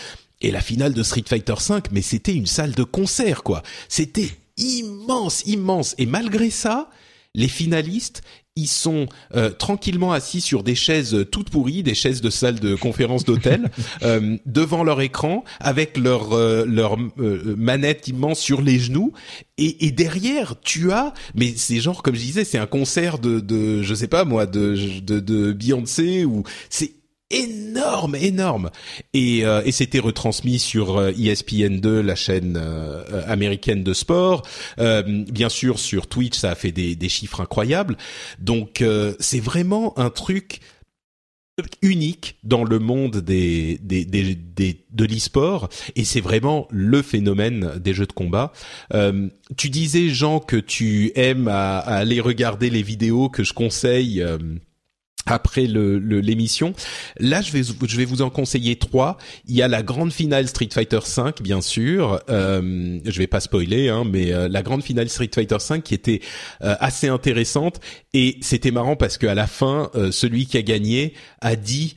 Et la finale de Street Fighter 5, mais c'était une salle de concert quoi. C'était immense, immense. Et malgré ça, les finalistes, ils sont euh, tranquillement assis sur des chaises toutes pourries, des chaises de salle de conférence d'hôtel, euh, devant leur écran, avec leur euh, leur manette immense sur les genoux, et, et, derrière tu as, mais c'est genre comme je disais, c'est un concert de de je sais pas moi de de, de Beyoncé ou c'est énorme, énorme. Et, euh, et c'était retransmis sur ESPN2, euh, e la chaîne euh, américaine de sport. bien sûr, sur Twitch, ça a fait des, des chiffres incroyables. Donc, c'est vraiment un truc unique dans le monde des, des, des, des de l'e-sport et c'est vraiment le phénomène des jeux de combat. tu disais Jean que tu aimes à, aller regarder les vidéos que je conseille après le l'émission. Là, je vais je vais vous en conseiller trois. Il y a la grande finale Street Fighter 5, bien sûr. Euh, je vais pas spoiler, hein, mais euh, la grande finale Street Fighter 5 qui était euh, assez intéressante et c'était marrant parce que à la fin, euh, celui qui a gagné a dit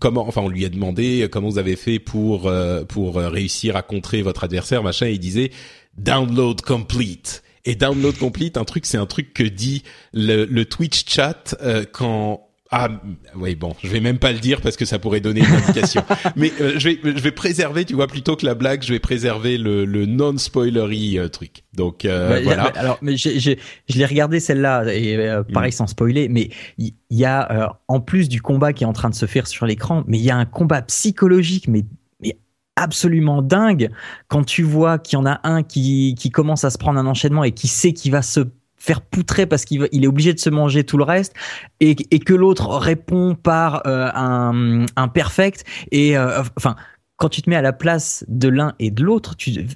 comment, enfin, on lui a demandé comment vous avez fait pour pour réussir à contrer votre adversaire, machin. Et il disait download complete. Et download complete, un truc, c'est un truc que dit le, le Twitch chat euh, quand ah oui bon, je vais même pas le dire parce que ça pourrait donner une indication. Mais euh, je vais je vais préserver, tu vois, plutôt que la blague, je vais préserver le, le non spoilery euh, truc. Donc bah, voilà. alors mais j'ai je l'ai regardé celle-là et pareil mm. sans spoiler, mais il y, a en plus du combat qui est en train de se faire sur l'écran, mais il y a un combat psychologique mais absolument dingue quand tu vois qu'il y en a un qui, qui commence à se prendre un enchaînement et qui sait qu'il va se faire poutrer parce qu'il il est obligé de se manger tout le reste et, et que l'autre répond par euh, un, un perfect et euh, enfin quand tu te mets à la place de l'un et de l'autre tu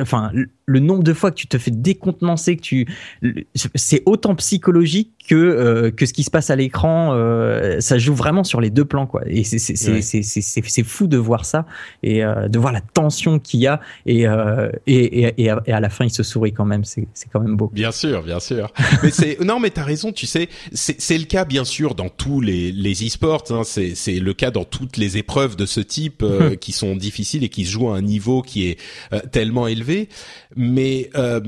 enfin le nombre de fois que tu te fais décontenancer, que tu, c'est autant psychologique que euh, que ce qui se passe à l'écran. Euh, ça joue vraiment sur les deux plans, quoi. Et c'est c'est c'est c'est c'est fou de voir ça et euh, de voir la tension qu'il y a et, et, et et à la fin il se sourit quand même. C'est c'est quand même beau. Bien sûr, bien sûr. mais c'est non, mais t'as raison. Tu sais, c'est c'est le cas bien sûr dans tous les les e-sports. Hein, c'est c'est le cas dans toutes les épreuves de ce type qui sont difficiles et qui se jouent à un niveau qui est tellement élevé. Mais euh,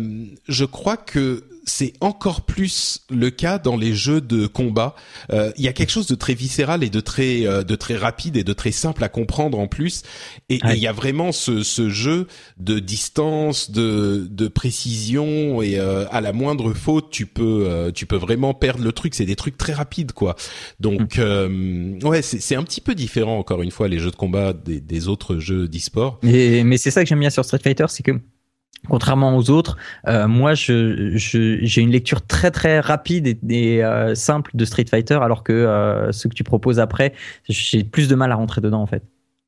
je crois que c'est encore plus le cas dans les jeux de combat. Euh, il y a quelque chose de très viscéral et de très euh, de très rapide et de très simple à comprendre en plus. Et il y a vraiment ce, ce jeu de distance, de de précision et euh, à la moindre faute, tu peux tu peux vraiment perdre le truc. C'est des trucs très rapides quoi. Donc mm. ouais, c'est c'est un petit peu différent encore une fois les jeux de combat des, des autres jeux d'e-sport. Mais c'est ça que j'aime bien sur Street Fighter, c'est que Contrairement aux autres, euh, moi, j'ai une lecture très très rapide et, euh, simple de Street Fighter, alors que euh, ce que tu proposes après, j'ai plus de mal à rentrer dedans en fait.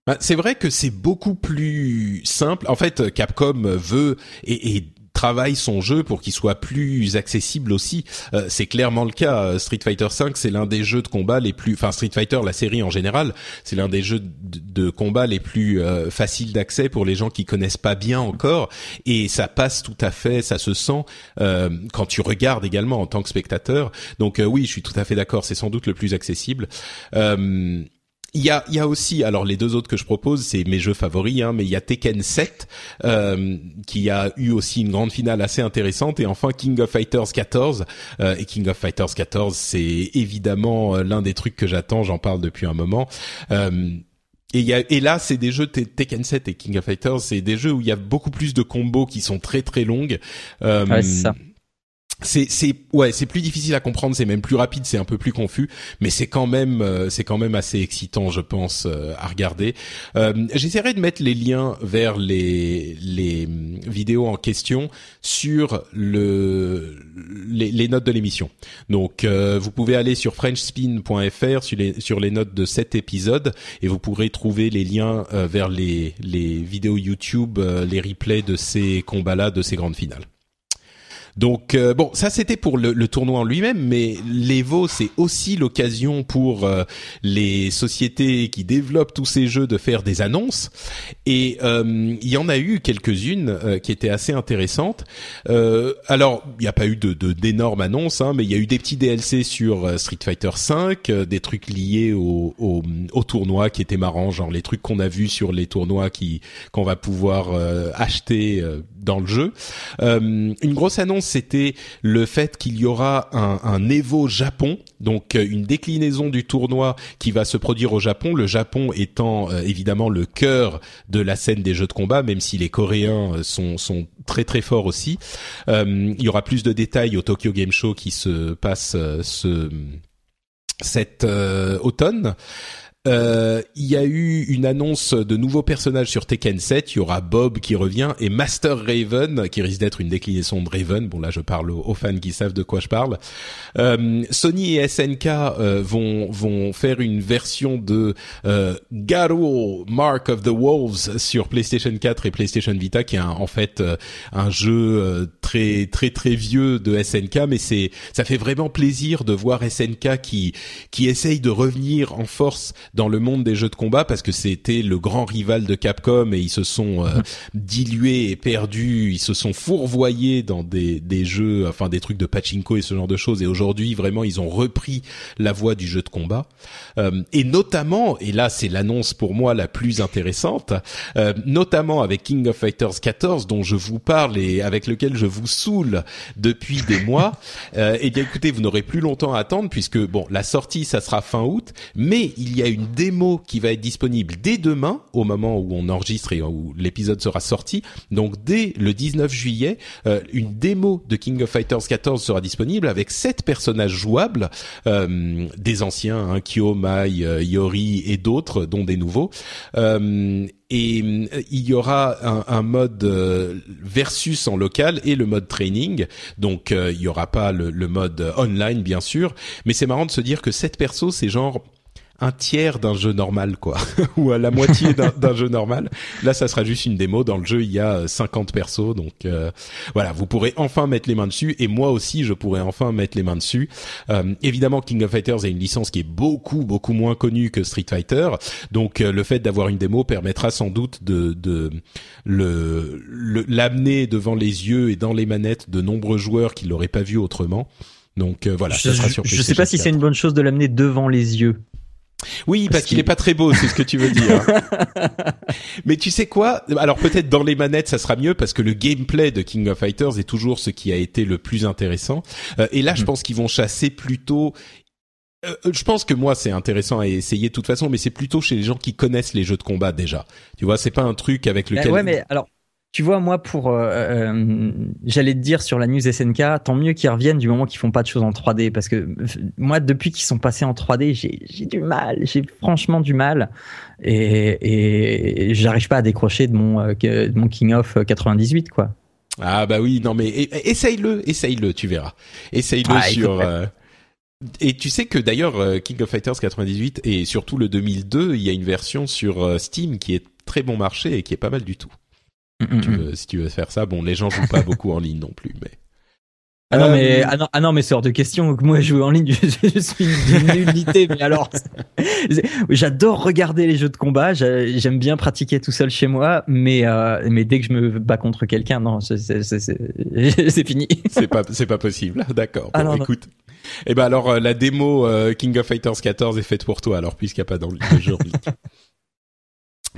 Bah, c'est vrai que c'est beaucoup plus simple. En fait, Capcom veut et, et travaille son jeu pour qu'il soit plus accessible aussi. Euh, c'est clairement le cas. Euh, Street Fighter V, c'est l'un des jeux de combat les plus, enfin Street Fighter, la série en général, c'est l'un des jeux de, combat les plus euh, faciles d'accès pour les gens qui connaissent pas bien encore. Et ça passe tout à fait, ça se sent quand tu regardes également en tant que spectateur. Donc oui, je suis tout à fait d'accord. C'est sans doute le plus accessible. Il y a, y a aussi, alors les deux autres que je propose, c'est mes jeux favoris, hein, mais il y a Tekken 7 euh, qui a eu aussi une grande finale assez intéressante, et enfin King of Fighters 14. Euh, et King of Fighters 14, c'est évidemment euh, l'un des trucs que j'attends, j'en parle depuis un moment. Euh, et, y a, et là, c'est des jeux Tekken 7 et King of Fighters, c'est des jeux où il y a beaucoup plus de combos qui sont très très longues. Euh, c'est c'est ouais c'est plus difficile à comprendre c'est même plus rapide c'est un peu plus confus mais c'est quand même euh, c'est quand même assez excitant je pense euh, à regarder. Euh, j'essaierai de mettre les liens vers les les vidéos en question sur le les, les notes de l'émission. Donc vous pouvez aller sur frenchspin.fr sur les sur les notes de cet épisode et vous pourrez trouver les liens vers les les vidéos YouTube les replays de ces combats là de ces grandes finales donc euh, bon, ça c'était pour le, le, tournoi en lui-même, mais l'Evo c'est aussi l'occasion pour euh, les sociétés qui développent tous ces jeux de faire des annonces. Et euh, il y en a eu quelques-unes qui étaient assez intéressantes. alors il n'y a pas eu de d'énormes annonces, hein, mais il y a eu des petits DLC sur Street Fighter V, des trucs liés au, au, au, tournoi qui étaient marrants, genre les trucs qu'on a vus sur les tournois qui qu'on va pouvoir acheter dans le jeu. une grosse annonce c'était le fait qu'il y aura un, un Evo Japon, donc euh, une déclinaison du tournoi qui va se produire au Japon. Le Japon étant euh, évidemment le cœur de la scène des jeux de combat, même si les Coréens euh, sont, sont très très forts aussi. il y aura plus de détails au Tokyo Game Show qui se passe ce cet automne. Euh, il y a eu une annonce de nouveaux personnages sur Tekken 7. Il y aura Bob qui revient et Master Raven qui risque d'être une déclinaison de Raven. Bon là, je parle aux, fans qui savent de quoi je parle. Euh, Sony et SNK euh, vont vont faire une version de euh, Garo Mark of the Wolves sur PlayStation 4 et PlayStation Vita, qui est en fait euh, un jeu très très très vieux de SNK, mais c'est ça fait vraiment plaisir de voir SNK qui qui essaye de revenir en force dans le monde des jeux de combat parce que c'était le grand rival de Capcom et ils se sont euh, dilués et perdus, ils se sont fourvoyés dans des, des jeux, enfin des trucs de pachinko et ce genre de choses. Et aujourd'hui, vraiment, ils ont repris la voie du jeu de combat. Euh, et notamment, et là c'est l'annonce pour moi la plus intéressante, euh, notamment avec King of Fighters 14 dont je vous parle et avec lequel je vous saoule depuis des mois. et eh bien écoutez, vous n'aurez plus longtemps à attendre puisque bon, la sortie ça sera fin août, mais il y a une démo qui va être disponible dès demain, au moment où on enregistre et où l'épisode sera sorti. Donc dès le 19 juillet, euh, une démo de King of Fighters 14 sera disponible avec sept personnages jouables, euh, des anciens, hein, Kyo, Mai, euh, Yori et d'autres, dont des nouveaux. et il y aura un, un mode versus en local et le mode training. Donc il y aura pas le, le, mode online bien sûr, mais c'est marrant de se dire que cette perso c'est genre un tiers d'un jeu normal, quoi, ou à la moitié d'un jeu normal. Là, ça sera juste une démo. Dans le jeu, il y a 50 persos, donc euh, voilà, vous pourrez enfin mettre les mains dessus, et moi aussi, je pourrai enfin mettre les mains dessus. Euh, évidemment, King of Fighters est une licence qui est beaucoup, beaucoup moins connue que Street Fighter, donc euh, le fait d'avoir une démo permettra sans doute de, de le l'amener devant les yeux et dans les manettes de nombreux joueurs qui l'auraient pas vu autrement. Donc voilà, je, ça sera sur Je sais pas si c'est une bonne chose de l'amener devant les yeux. Oui, parce, qu'il est pas très beau, c'est ce que tu veux dire. Mais tu sais quoi? Alors peut-être dans les manettes, ça sera mieux parce que le gameplay de King of Fighters est toujours ce qui a été le plus intéressant. Euh, et là, je mm. pense qu'ils vont chasser plutôt. Euh, je pense que moi c'est intéressant à essayer de toute façon, mais c'est plutôt chez les gens qui connaissent les jeux de combat déjà. Tu vois, c'est pas un truc avec lequel. ouais, mais alors tu vois, moi, pour, euh, euh, j'allais te dire sur la news SNK, tant mieux qu'ils reviennent du moment qu'ils font pas de choses en 3D, parce que moi, depuis qu'ils sont passés en 3D, j'ai du mal, j'ai franchement du mal, et, et j'arrive pas à décrocher de mon, euh, de mon King of 98, quoi. Ah bah oui, non mais essaye-le, essaye-le, tu verras. Essaye-le ah, sur. Et tu sais que d'ailleurs King of Fighters 98 et surtout le 2002, il y a une version sur Steam qui est très bon marché et qui est pas mal du tout. Mm, mm, mm. si tu veux faire ça, bon, les gens jouent pas beaucoup en ligne non plus, mais. Ah non, mais, euh, ah non, ah non, mais c'est hors de question. Moi, je joue en ligne, je, suis une nullité, mais alors, j'adore regarder les jeux de combat. J'aime bien pratiquer tout seul chez moi, mais, euh, mais dès que je me bats contre quelqu'un, non, c'est fini. c'est pas, c'est pas possible. D'accord. Ah écoute. Eh ben alors, euh, la démo King of Fighters 14 est faite pour toi, alors, puisqu'il n'y a pas dans le jeu.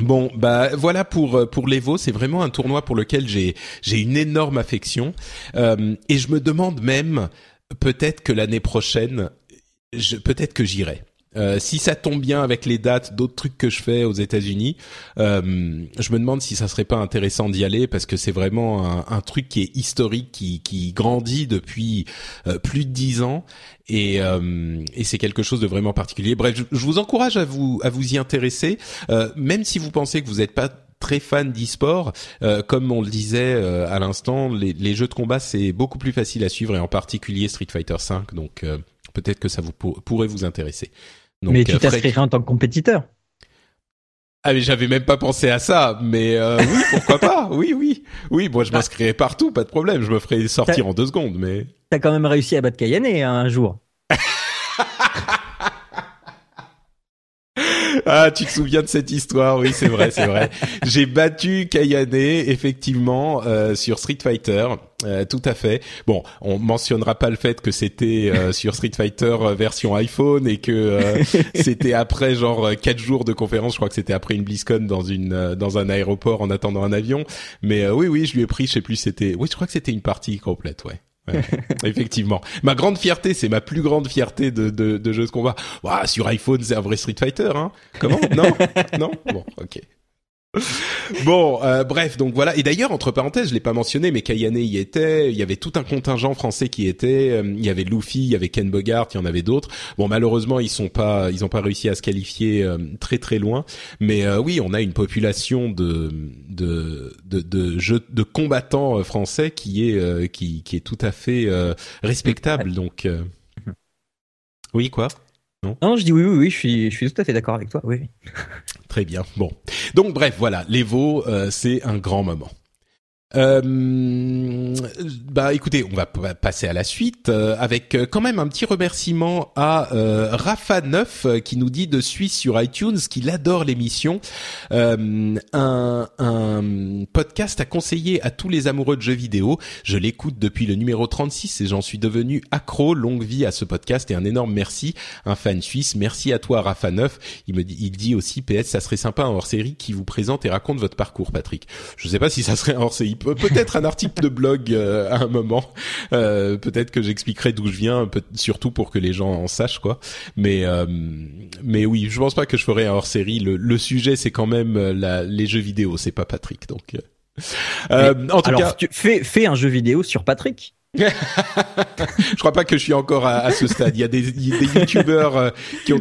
Bon, bah voilà pour euh, pour l'Evo, c'est vraiment un tournoi pour lequel j'ai j'ai une énorme affection euh, et je me demande même peut-être que l'année prochaine, peut-être que j'irai. Euh, si ça tombe bien avec les dates d'autres trucs que je fais aux États-Unis, euh, je me demande si ça serait pas intéressant d'y aller parce que c'est vraiment un, un, truc qui est historique, qui, qui grandit depuis euh, plus de dix ans et, euh, et c'est quelque chose de vraiment particulier. Bref, je, je, vous encourage à vous à vous y intéresser, même si vous pensez que vous n'êtes pas très fan d'e-sport, comme on le disait à l'instant, les, les, jeux de combat c'est beaucoup plus facile à suivre et en particulier Street Fighter V. Donc peut-être que ça vous pourrait vous intéresser mais tu euh, t'inscrirais en tant que compétiteur ah mais j'avais même pas pensé à ça, mais euh, oui pourquoi pas, oui oui oui moi je bah. m'inscrirais partout, pas de problème, je me ferais sortir en deux secondes, mais t'as quand même réussi à battre Kayane un jour. Ah, tu te souviens de cette histoire Oui, c'est vrai, c'est vrai. J'ai battu Kayane effectivement euh, sur Street Fighter. Euh, tout à fait. Bon, on mentionnera pas le fait que c'était euh, sur Street Fighter version iPhone et que c'était après genre quatre jours de conférence. Je crois que c'était après une BlizzCon dans une dans un aéroport en attendant un avion. Mais oui, oui, je lui ai pris. Je sais plus. C'était. Oui, je crois que c'était une partie complète. Ouais. effectivement. Ma grande fierté, c'est ma plus grande fierté de, de, de jeux de combat. sur iPhone, c'est un vrai Street Fighter, hein Comment? Non? Non? Bon, ok bon, euh, bref, donc voilà. Et d'ailleurs, entre parenthèses, je l'ai pas mentionné, mais Kayane y était. Il y avait tout un contingent français qui était. Euh, il y avait Luffy, il y avait Ken Bogart, il y en avait d'autres. Bon, malheureusement, ils sont pas, ils ont pas réussi à se qualifier euh, très très loin. Mais oui, on a une population de de de de, jeux, de combattants français qui est qui qui est tout à fait respectable. Donc oui, quoi? Non, non, je dis oui, oui, oui, je suis, je suis tout à fait d'accord avec toi. Oui. Très bien. Bon. Donc bref, voilà, l'Evo, euh, c'est un grand moment. Euh, bah écoutez, on va passer à la suite euh, avec euh, quand même un petit remerciement à euh, Rafa 9 qui nous dit de suite sur iTunes qu'il adore l'émission. un, un podcast à conseiller à tous les amoureux de jeux vidéo. Je l'écoute depuis le numéro 36 et j'en suis devenu accro. Longue vie à ce podcast et un énorme merci, un fan suisse. Merci à toi Rafa 9. Il me dit, il dit aussi PS, ça serait sympa un hors série qui vous présente et raconte votre parcours, Patrick. Je sais pas si ça serait un hors série peut-être un article de blog euh, à un moment. Euh, peut-être que j'expliquerai d'où je viens, surtout pour que les gens en sachent quoi. Mais euh, mais oui, je pense pas que je ferai un hors série. Le, sujet c'est quand même la, les jeux vidéo, c'est pas Patrick. Donc en tout cas, tu fais fais un jeu vidéo sur Patrick. je crois pas que je suis encore à, à ce stade. Il y a des, des youtubeurs qui ont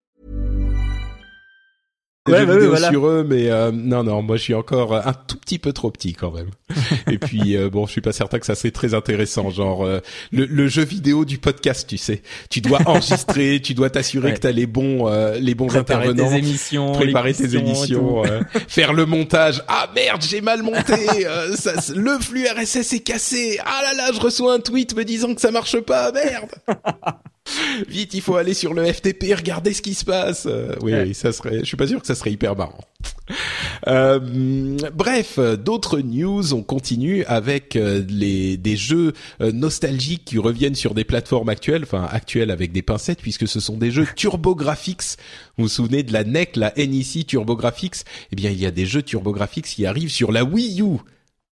Ouais, jeux bah oui, vidéo voilà. sur eux, mais euh, non, non, moi je suis encore euh, un tout petit peu trop petit quand même. Et puis euh, bon, je suis pas certain que ça c'est très intéressant. Genre euh, le, le jeu vidéo du podcast, tu sais, tu dois enregistrer, tu dois t'assurer Ouais. que t'as les bons, euh, les bons Préparer intervenants. tes émissions, préparer tes émissions, euh, faire le montage. Ah merde, j'ai mal monté. euh, ça, le flux RSS est cassé. Ah là là, je reçois un tweet me disant que ça marche pas. Merde. Vite, il faut aller sur le FTP, regarder ce qui se passe. Euh, oui, Ouais. oui, ça serait. Je suis pas sûr que ça serait hyper marrant. Euh, bref, d'autres news. On continue avec euh, les des jeux nostalgiques qui reviennent sur des plateformes actuelles, enfin actuelles avec des pincettes, puisque ce sont des jeux TurboGrafx. Vous vous souvenez de la NEC, la NEC TurboGrafx Eh bien, il y a des jeux TurboGrafx qui arrivent sur la Wii U.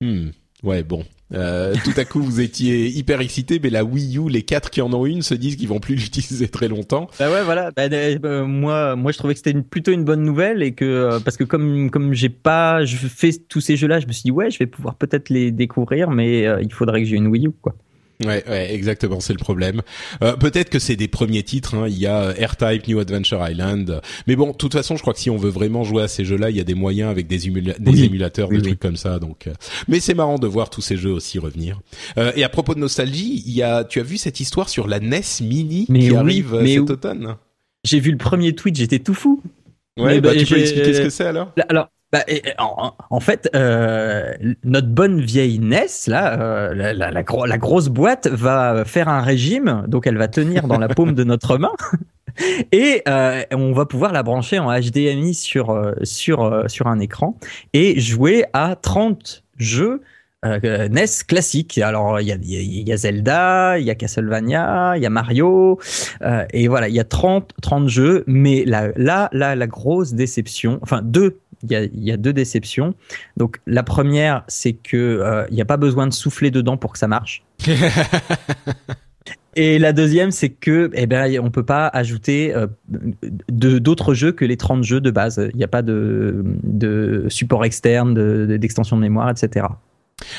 Hmm. Ouais, bon. Euh, tout à coup, vous étiez hyper excité, mais la Wii U, les quatre qui en ont une, se disent qu'ils vont plus l'utiliser très longtemps. Bah ouais, voilà. Bah, euh, euh, moi, moi, je trouvais que c'était plutôt une bonne nouvelle et que euh, parce que comme comme j'ai pas, je fais tous ces jeux-là, je me suis dit ouais, je vais pouvoir peut-être les découvrir, mais il faudrait que j'ai une Wii U quoi. Ouais, ouais, exactement, c'est le problème. Euh, Peut-être que c'est des premiers titres. Hein. Il y a R-Type, New Adventure Island, mais bon, de toute façon, je crois que si on veut vraiment jouer à ces jeux-là, il y a des moyens avec des, émula- des Oui. émulateurs, Oui, des oui. trucs comme ça. Donc, euh, mais c'est marrant de voir tous ces jeux aussi revenir. Euh, et à propos de nostalgie, il y a, tu as vu cette histoire sur la NES Mini Mais qui arrive euh, mais cet automne? J'ai vu le premier tweet, j'étais tout fou. Ouais, Mais bah, bah, tu peux expliquer ce que c'est alors? Là, Alors, bah, en, fait, euh, notre bonne vieille NES, euh, la, la, la gro- la grosse boîte va faire un régime, donc elle va tenir dans la paume de notre main. Et euh, on va pouvoir la brancher en HDMI sur, sur, sur un écran et jouer à 30 jeux NES classiques. Alors, il y a, Zelda, il y a Castlevania, il y a Mario, et voilà, il y a 30, 30 jeux, mais là, là, là, la grosse déception, enfin deux, il y a, il y a deux déceptions. Donc la première, c'est que euh, il n'y a pas besoin de souffler dedans pour que ça marche. Et la deuxième, c'est que, eh ben, on peut pas ajouter euh, d'autres jeux que les 30 jeux de base. Il n'y a pas de, de support externe, de- de- d'extension de mémoire, etc.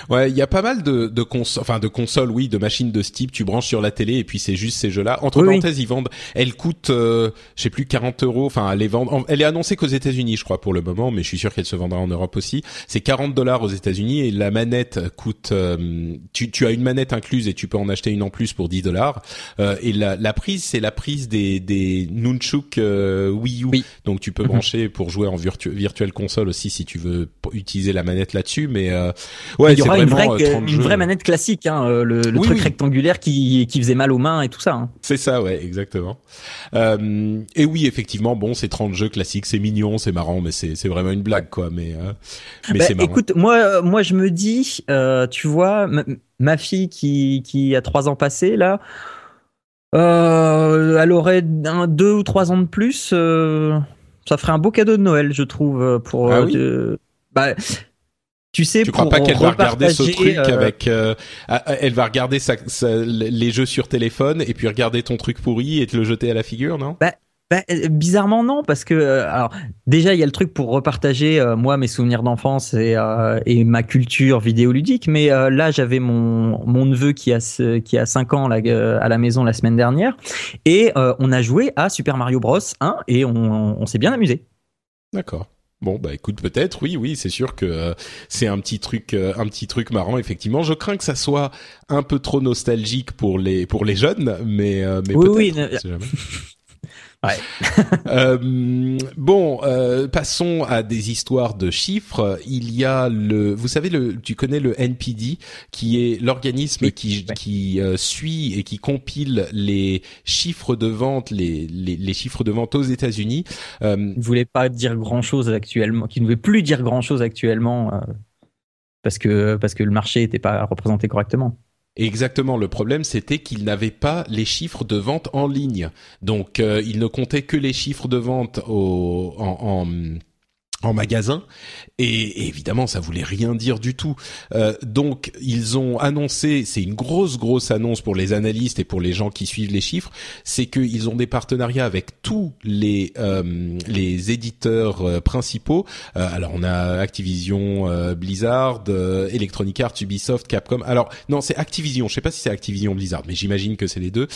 Ouais, il y a pas mal de, de consoles, enfin de consoles, oui, de machines de ce type. Tu branches sur la télé et puis c'est juste ces jeux-là. Entre Oui, oui. parenthèses, ils vendent. Elle coûte, euh, je sais plus, 40 euros. Enfin, elle est Elle annoncée qu'aux États-Unis, je crois, pour le moment, mais je suis sûr qu'elle se vendra en Europe aussi. C'est 40 dollars aux États-Unis et la manette coûte. euh, tu, tu as une manette incluse et tu peux en acheter une en plus pour 10 dollars. Euh, et la, la prise, c'est la prise des des nunchuk euh, Wii U. Oui. Donc tu peux Mhm. brancher pour jouer en virtu virtual console aussi si tu veux utiliser la manette là-dessus. Mais euh, ouais, il y aura une vraie, euh, 30 une jeux. vraie manette classique, hein, euh, le, le Oui, truc oui. rectangulaire qui, qui faisait mal aux mains et tout ça. hein. C'est ça, ouais, exactement. Euh, et oui, effectivement, bon, c'est 30 jeux classiques, c'est mignon, c'est marrant, mais c'est vraiment une blague, quoi. Mais euh, mais Bah, c'est marrant. écoute, moi, moi, je me dis, euh, tu vois, ma, ma fille qui, qui a trois ans passés là, elle aurait un, deux ou trois ans de plus, ça ferait un beau cadeau de Noël, je trouve, pour. Ah oui? bah, tu sais, tu crois pas qu'elle va regarder ce truc euh, avec euh, elle va regarder sa, sa- les jeux sur téléphone et puis regarder ton truc pourri et te le jeter à la figure, non? Bah, euh, bizarrement non, parce que alors déjà il y a le truc pour repartager euh, moi mes souvenirs d'enfance et, et ma culture vidéoludique, mais là j'avais mon mon neveu qui a qui a 5 ans là, à la maison la semaine dernière et on a joué à Super Mario Bros 1 et on, on s'est bien amusé. D'accord. Bon bah écoute peut-être oui oui c'est sûr que euh, c'est un petit truc euh, un petit truc marrant effectivement je crains que ça soit un peu trop nostalgique pour les pour les jeunes mais euh, mais Oui, peut-être oui, ne-. Ouais. Euh, bon, euh, passons à des histoires de chiffres. Il y a le, vous savez le, tu connais le NPD, qui est l'organisme Oui, qui ouais. qui euh, suit et qui compile les chiffres de vente, les les, les chiffres de vente aux États-Unis. Euh, Il ne voulait pas dire grand chose actuellement, qui ne voulait plus dire grand chose actuellement euh, parce que parce que le marché n'était pas représenté correctement. Exactement. Le problème, c'était qu'il n'avait pas les chiffres de vente en ligne. Donc, euh, il ne comptait que les chiffres de vente au, en, en, magasin et, évidemment ça voulait rien dire du tout. Euh, donc ils ont annoncé, c'est une grosse grosse annonce pour les analystes et pour les gens qui suivent les chiffres, c'est qu'ils ont des partenariats avec tous les euh, les éditeurs euh, principaux. Euh, alors on a Activision, euh, Blizzard, Electronic Arts, Ubisoft, Capcom. Alors non c'est Activision, je sais pas si c'est Activision Blizzard, mais j'imagine que c'est les deux.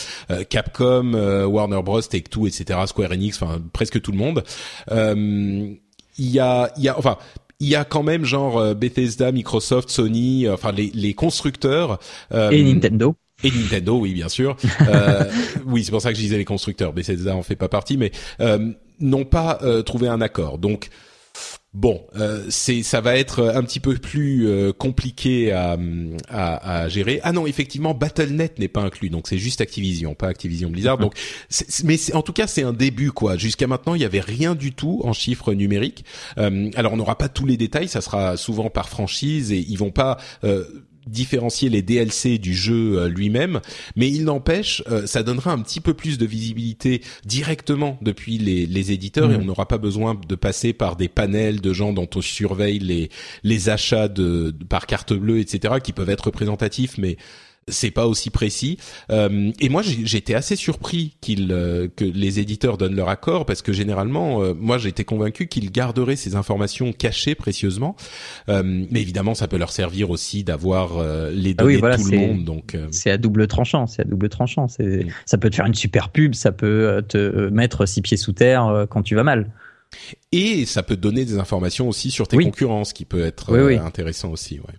Capcom, Warner Bros, Take Two, etc. Square Enix, enfin presque tout le monde il y a, il y a, enfin, il y a quand même genre euh, Bethesda, Microsoft, Sony, euh, enfin les, les constructeurs euh, et Nintendo. Et Nintendo, oui, bien sûr. euh, oui, c'est pour ça que je disais les constructeurs. Bethesda en fait pas partie, mais euh, n'ont pas trouvé un accord. Donc Bon, euh, c'est ça va être un petit peu plus euh, compliqué à, à, à, gérer. Ah non, effectivement, BattleNet n'est pas inclus, donc c'est juste Activision, pas Activision Blizzard. Donc, mais en tout cas, c'est un début quoi. Jusqu'à maintenant, il y avait rien du tout en chiffres numériques. Euh, alors, on n'aura pas tous les détails, ça sera souvent par franchise et ils vont pas euh, différencier les DLC du jeu euh, lui-même, mais il n'empêche, euh, ça donnera un petit peu plus de visibilité directement depuis les, les éditeurs et mmh. on n'aura pas besoin de passer par des panels de gens dont on surveille les, les achats de, par carte bleue, etc., qui peuvent être représentatifs, mais c'est pas aussi précis. Euh, et moi, j'étais assez surpris qu'ils euh, que les éditeurs donnent leur accord parce que généralement, euh, moi, j'étais convaincu qu'ils garderaient ces informations cachées précieusement. mais évidemment, ça peut leur servir aussi d'avoir les ah données de tout le monde. Donc, c'est à double tranchant. C'est à double tranchant. C'est, mm. ça peut te faire une super pub, ça peut te mettre six pieds sous terre quand tu vas mal. Et ça peut donner des informations aussi sur tes concurrents, ce qui peut être intéressant aussi. Ouais.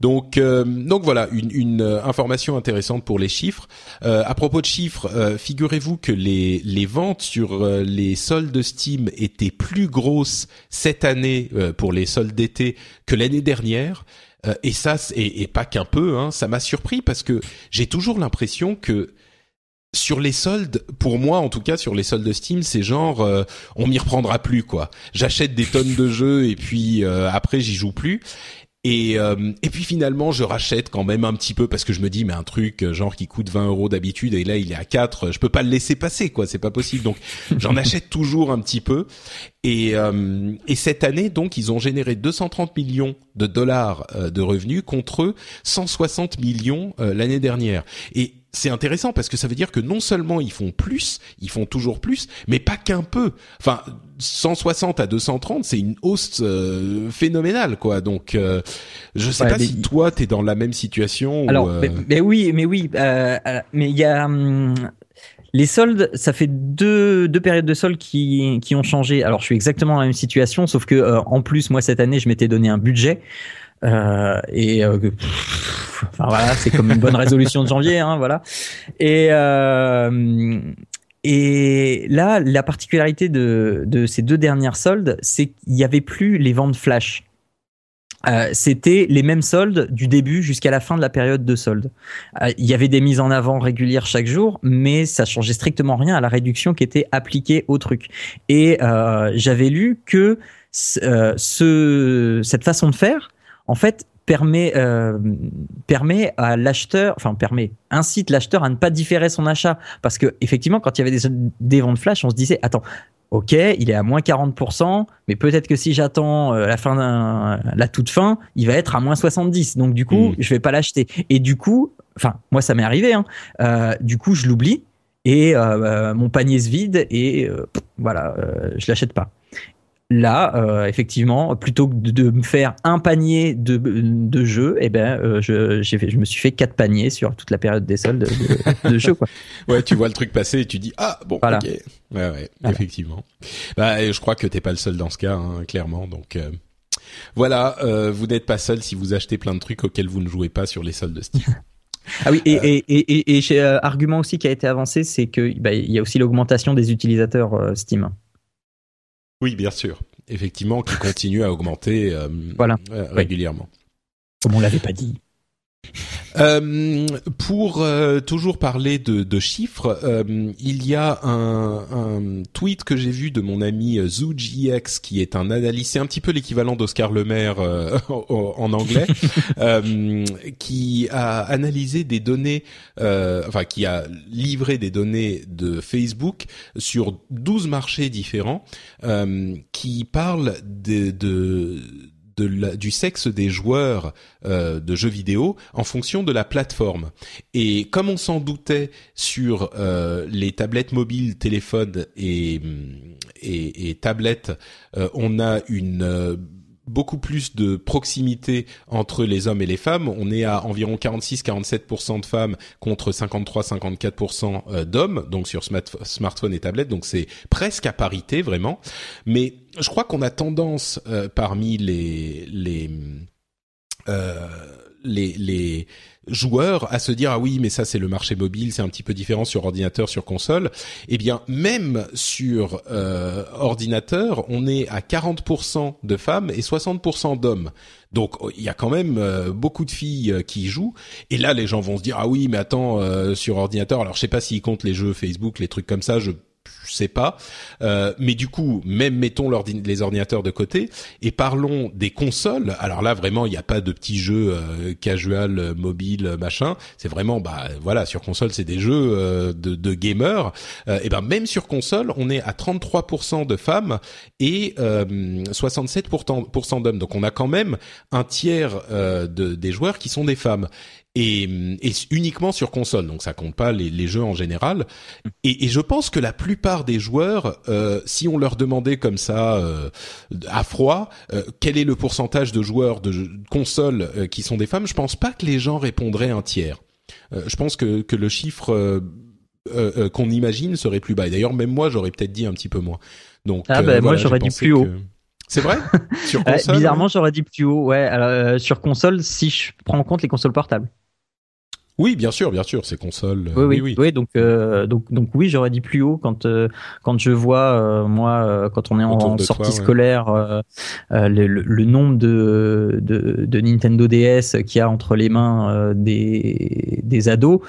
Donc, euh, donc voilà, une, une, euh, information intéressante pour les chiffres. Euh, à propos de chiffres, euh, figurez-vous que les, les ventes sur les soldes Steam étaient plus grosses cette année pour les soldes d'été que l'année dernière. et ça, et, et pas qu'un peu, hein, ça m'a surpris parce que j'ai toujours l'impression que sur les soldes, pour moi en tout cas, sur les soldes Steam, c'est genre on m'y reprendra plus quoi. J'achète des tonnes de jeux et puis après j'y joue plus. Et, euh, et puis finalement, je rachète quand même un petit peu parce que je me dis, mais un truc euh, genre qui coûte 20 euros d'habitude et là il est à 4, je peux pas le laisser passer, quoi. C'est pas possible. Donc j'en achète toujours un petit peu. Et, euh, et cette année, donc, ils ont généré 230 millions de dollars de revenus contre 160 millions l'année dernière. Et c'est intéressant parce que ça veut dire que non seulement ils font plus, ils font toujours plus, mais pas qu'un peu. Enfin, 160 à 230, c'est une hausse euh, phénoménale, quoi. Donc, euh, je sais pas si toi t'es dans la même situation. Alors, euh, mais, oui, mais oui, mais il y a. Hum, les soldes, ça fait deux, deux périodes de soldes qui, qui ont changé. Alors, je suis exactement dans la même situation, sauf que en plus, moi cette année, je m'étais donné un budget et enfin voilà, c'est comme une bonne résolution de janvier, hein, voilà. Et et là, la particularité de, de ces deux dernières soldes, c'est qu'il n'y avait plus les ventes flash. Euh, c'était les mêmes soldes du début jusqu'à la fin de la période de solde. Euh, il y avait des mises en avant régulières chaque jour, mais ça changeait strictement rien à la réduction qui était appliquée au truc. Et euh, j'avais lu que euh, ce, cette façon de faire, en fait, permet euh, permet à l'acheteur, enfin permet incite l'acheteur à ne pas différer son achat parce que effectivement quand il y avait des, des ventes flash, on se disait attends Ok, il est à moins 40%, mais peut-être que si j'attends euh, la fin la toute fin, il va être à moins 70. Donc du coup, mm. je vais pas l'acheter. Et du coup, enfin, moi ça m'est arrivé. Hein, euh, du coup, je l'oublie et euh, mon panier se vide et euh, voilà, je l'achète pas. Là, euh, effectivement, plutôt que de, me faire un panier de, de jeux, eh ben, euh, je, fait, je me suis fait quatre paniers sur toute la période des soldes de, de, jeux. Quoi. ouais, tu vois le truc passer et tu dis ah bon, ok, ouais, ouais, effectivement. Bah, je crois que t'es pas le seul dans ce cas, hein, clairement. Donc euh, voilà, vous n'êtes pas seul si vous achetez plein de trucs auxquels vous ne jouez pas sur les soldes de Steam. Ah oui, et, euh, et, et, et, et argument aussi qui a été avancé, c'est que bah, il y a aussi l'augmentation des utilisateurs Steam. Oui, bien sûr. Effectivement, qui continue à augmenter euh, voilà. Euh, régulièrement. Comme on l'avait pas dit. Euh, pour euh, toujours parler de, de chiffres, euh, il y a un, un tweet que j'ai vu de mon ami ZooGX, qui est un analyste, c'est un petit peu l'équivalent d'Oscar Lemaire en anglais, qui a analysé des données, enfin qui a livré des données de Facebook sur 12 marchés différents, qui parlent de, de du sexe des joueurs euh, de jeux vidéo en fonction de la plateforme. Et comme on s'en doutait sur euh, les tablettes mobiles, téléphones et, et, et tablettes, euh, on a une beaucoup plus de proximité entre les hommes et les femmes. On est à environ 46-47% de femmes contre 53-54% euh, d'hommes, donc sur smartphone et tablette. Donc c'est presque à parité vraiment. Mais je crois qu'on a tendance euh, parmi les les euh, les, les joueurs à se dire ah oui mais ça c'est le marché mobile c'est un petit peu différent sur ordinateur sur console. Eh bien même sur euh, ordinateur on est à 40% de femmes et 60% d'hommes. Donc il y a quand même euh, beaucoup de filles euh, qui jouent. Et là les gens vont se dire ah oui mais attends sur ordinateur alors je sais pas s'ils comptent les jeux Facebook les trucs comme ça je je sais pas. Euh, mais du coup, même mettons les ordinateurs de côté et parlons des consoles. Alors là, vraiment, il n'y a pas de petits jeux euh, casual, euh, mobile, machin. C'est vraiment, bah voilà, sur console, c'est des jeux euh, de, de gamers. et ben même sur console, on est à 33% de femmes et 67% d'hommes. Donc on a quand même un tiers de, des joueurs qui sont des femmes et, et, uniquement sur console, donc ça compte pas les, les jeux en général. Et, et, je pense que la plupart des joueurs, euh, si on leur demandait comme ça euh, à froid, euh, quel est le pourcentage de joueurs de console qui sont des femmes, je pense pas que les gens répondraient un tiers. Je pense que, que le chiffre qu'on imagine serait plus bas. Et d'ailleurs, même moi, j'aurais peut-être dit un petit peu moins. Donc, ah ben moi, j'aurais dit plus haut. C'est vrai? Sur console Bizarrement, j'aurais dit plus haut. Ouais, alors, sur console, si je prends en compte les consoles portables. Oui, bien sûr, bien sûr, ces consoles. Oui, oui, oui. oui donc, euh, donc, donc, oui, j'aurais dit plus haut quand, euh, quand je vois, euh, moi, quand on est en, sortie scolaire, le, le, nombre de, de, de Nintendo DS qu'il y a entre les mains des, des ados,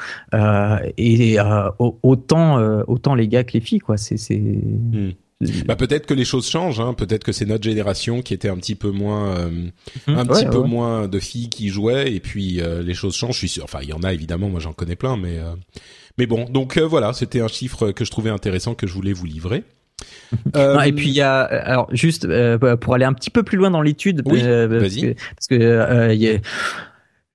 et autant, autant les gars que les filles, quoi. C'est. Hmm. Bah peut-être que les choses changent. Hein. Peut-être que c'est notre génération qui était un petit peu moins, euh, un petit peu moins de filles qui jouaient, et puis euh, les choses changent. Je suis sûr. Enfin, il y en a évidemment. Moi, j'en connais plein, mais euh, mais bon. Donc voilà, c'était un chiffre que je trouvais intéressant que je voulais vous livrer. et puis il y a alors juste pour aller un petit peu plus loin dans l'étude, oui, vas-y. parce que y a,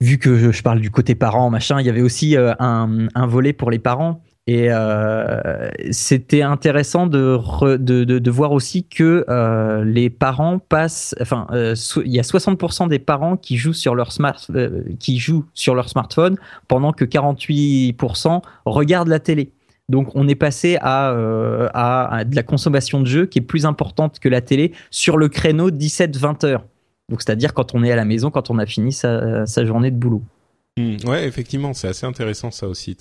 vu que je parle du côté parent machin, il y avait aussi un, un volet pour les parents et euh, c'était intéressant de, de, de, voir aussi que euh, les parents passent, enfin, euh, il y a 60% des parents qui jouent sur leur smart, qui jouent sur leur smartphone, pendant que 48% regardent la télé. Donc on est passé à, à, de la consommation de jeux qui est plus importante que la télé sur le créneau 17-20 heures. Donc c'est-à-dire quand on est à la maison, quand on a fini sa, journée de boulot. Mmh, ouais, effectivement, c'est assez intéressant ça aussi.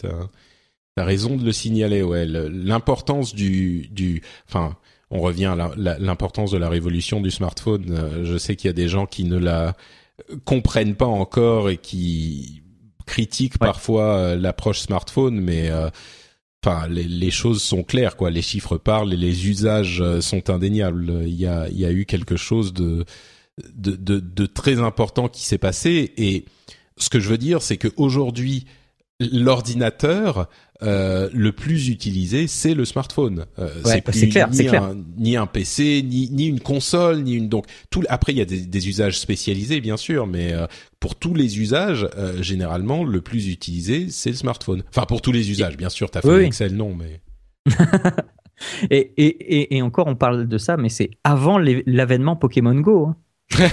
Raison de le signaler, ouais. L'importance du, du, enfin, on revient à l'importance de la révolution du smartphone. Euh, je sais qu'il y a des gens qui ne la comprennent pas encore et qui critiquent parfois euh, l'approche smartphone, mais euh, enfin, les, les, choses sont claires, quoi. Les chiffres parlent et les usages sont indéniables. Il y a, il y a eu quelque chose de, de, de, de très important qui s'est passé et ce que je veux dire, c'est qu'aujourd'hui, l'ordinateur euh, le plus utilisé, c'est le smartphone. Euh, c'est clair, ni, clair. Un, ni un PC, ni, ni une console, ni une donc tout. Après, il y a des, des usages spécialisés, bien sûr, mais euh, pour tous les usages, généralement, le plus utilisé, c'est le smartphone. Enfin, pour tous les usages, bien sûr. T'as fait oui, Excel, non, mais. et, et, et, encore, on parle de ça, mais c'est avant l'avènement Pokémon Go. Hein.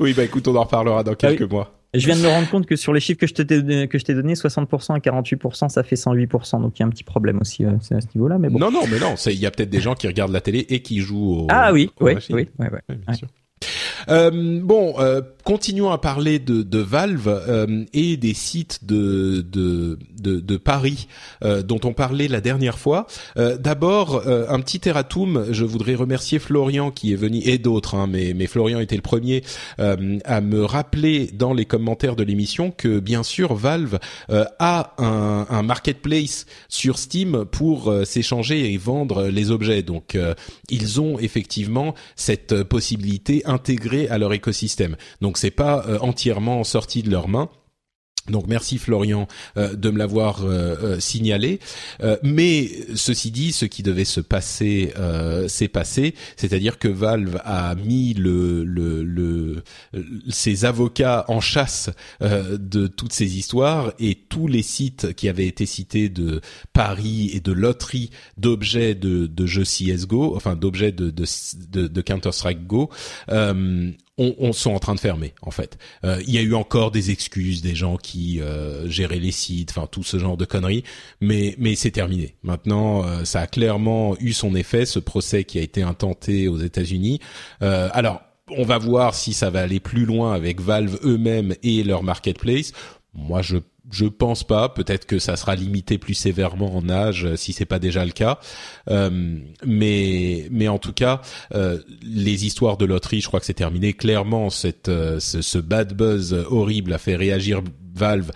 oui, bah écoute, on en reparlera dans ah quelques mois. Je viens de me rendre compte que sur les chiffres que je t'ai que je t'ai donné, 60% à 48%, ça fait 108%. Donc il y a un petit problème aussi euh, à ce niveau-là. Mais bon. Non, non, mais non. Il y a peut-être des gens qui regardent la télé et qui jouent au. Ah oui, oui, oui, oui, bien sûr. Euh, bon, euh, continuons à parler de, de Valve euh, et des sites de de, de, de Paris euh, dont on parlait la dernière fois. Euh, D'abord, euh, un petit erratum. Je voudrais remercier Florian qui est venu et d'autres, hein, mais mais Florian était le premier à me rappeler dans les commentaires de l'émission que bien sûr Valve a un, un marketplace sur Steam pour s'échanger et vendre les objets. Donc ils ont effectivement cette possibilité intégrée à leur écosystème. Donc c'est pas euh, entièrement sorti de leurs mains. Donc merci Florian euh, de me l'avoir euh, euh, signalé. Euh, mais ceci dit, ce qui devait se passer euh, s'est passé, c'est-à-dire que Valve a mis le, le, le, ses avocats en chasse euh, de toutes ces histoires et tous les sites qui avaient été cités de paris et de loterie d'objets de, de jeux CS:GO, enfin d'objets de, de, de, de Counter Strike Go. On, on sont en train de fermer en fait. Euh, Il y a eu encore des excuses des gens qui euh, géraient les sites, enfin tout ce genre de conneries, mais mais c'est terminé. Maintenant, euh, ça a clairement eu son effet, ce procès qui a été intenté aux États-Unis. Euh, alors, on va voir si ça va aller plus loin avec Valve eux-mêmes et leur marketplace. Moi, je je pense pas. Peut-être que ça sera limité plus sévèrement en âge euh, si c'est pas déjà le cas. Euh, mais mais en tout cas, euh, les histoires de loterie, je crois que c'est terminé. Clairement, cette euh, ce, ce bad buzz horrible a fait réagir Valve.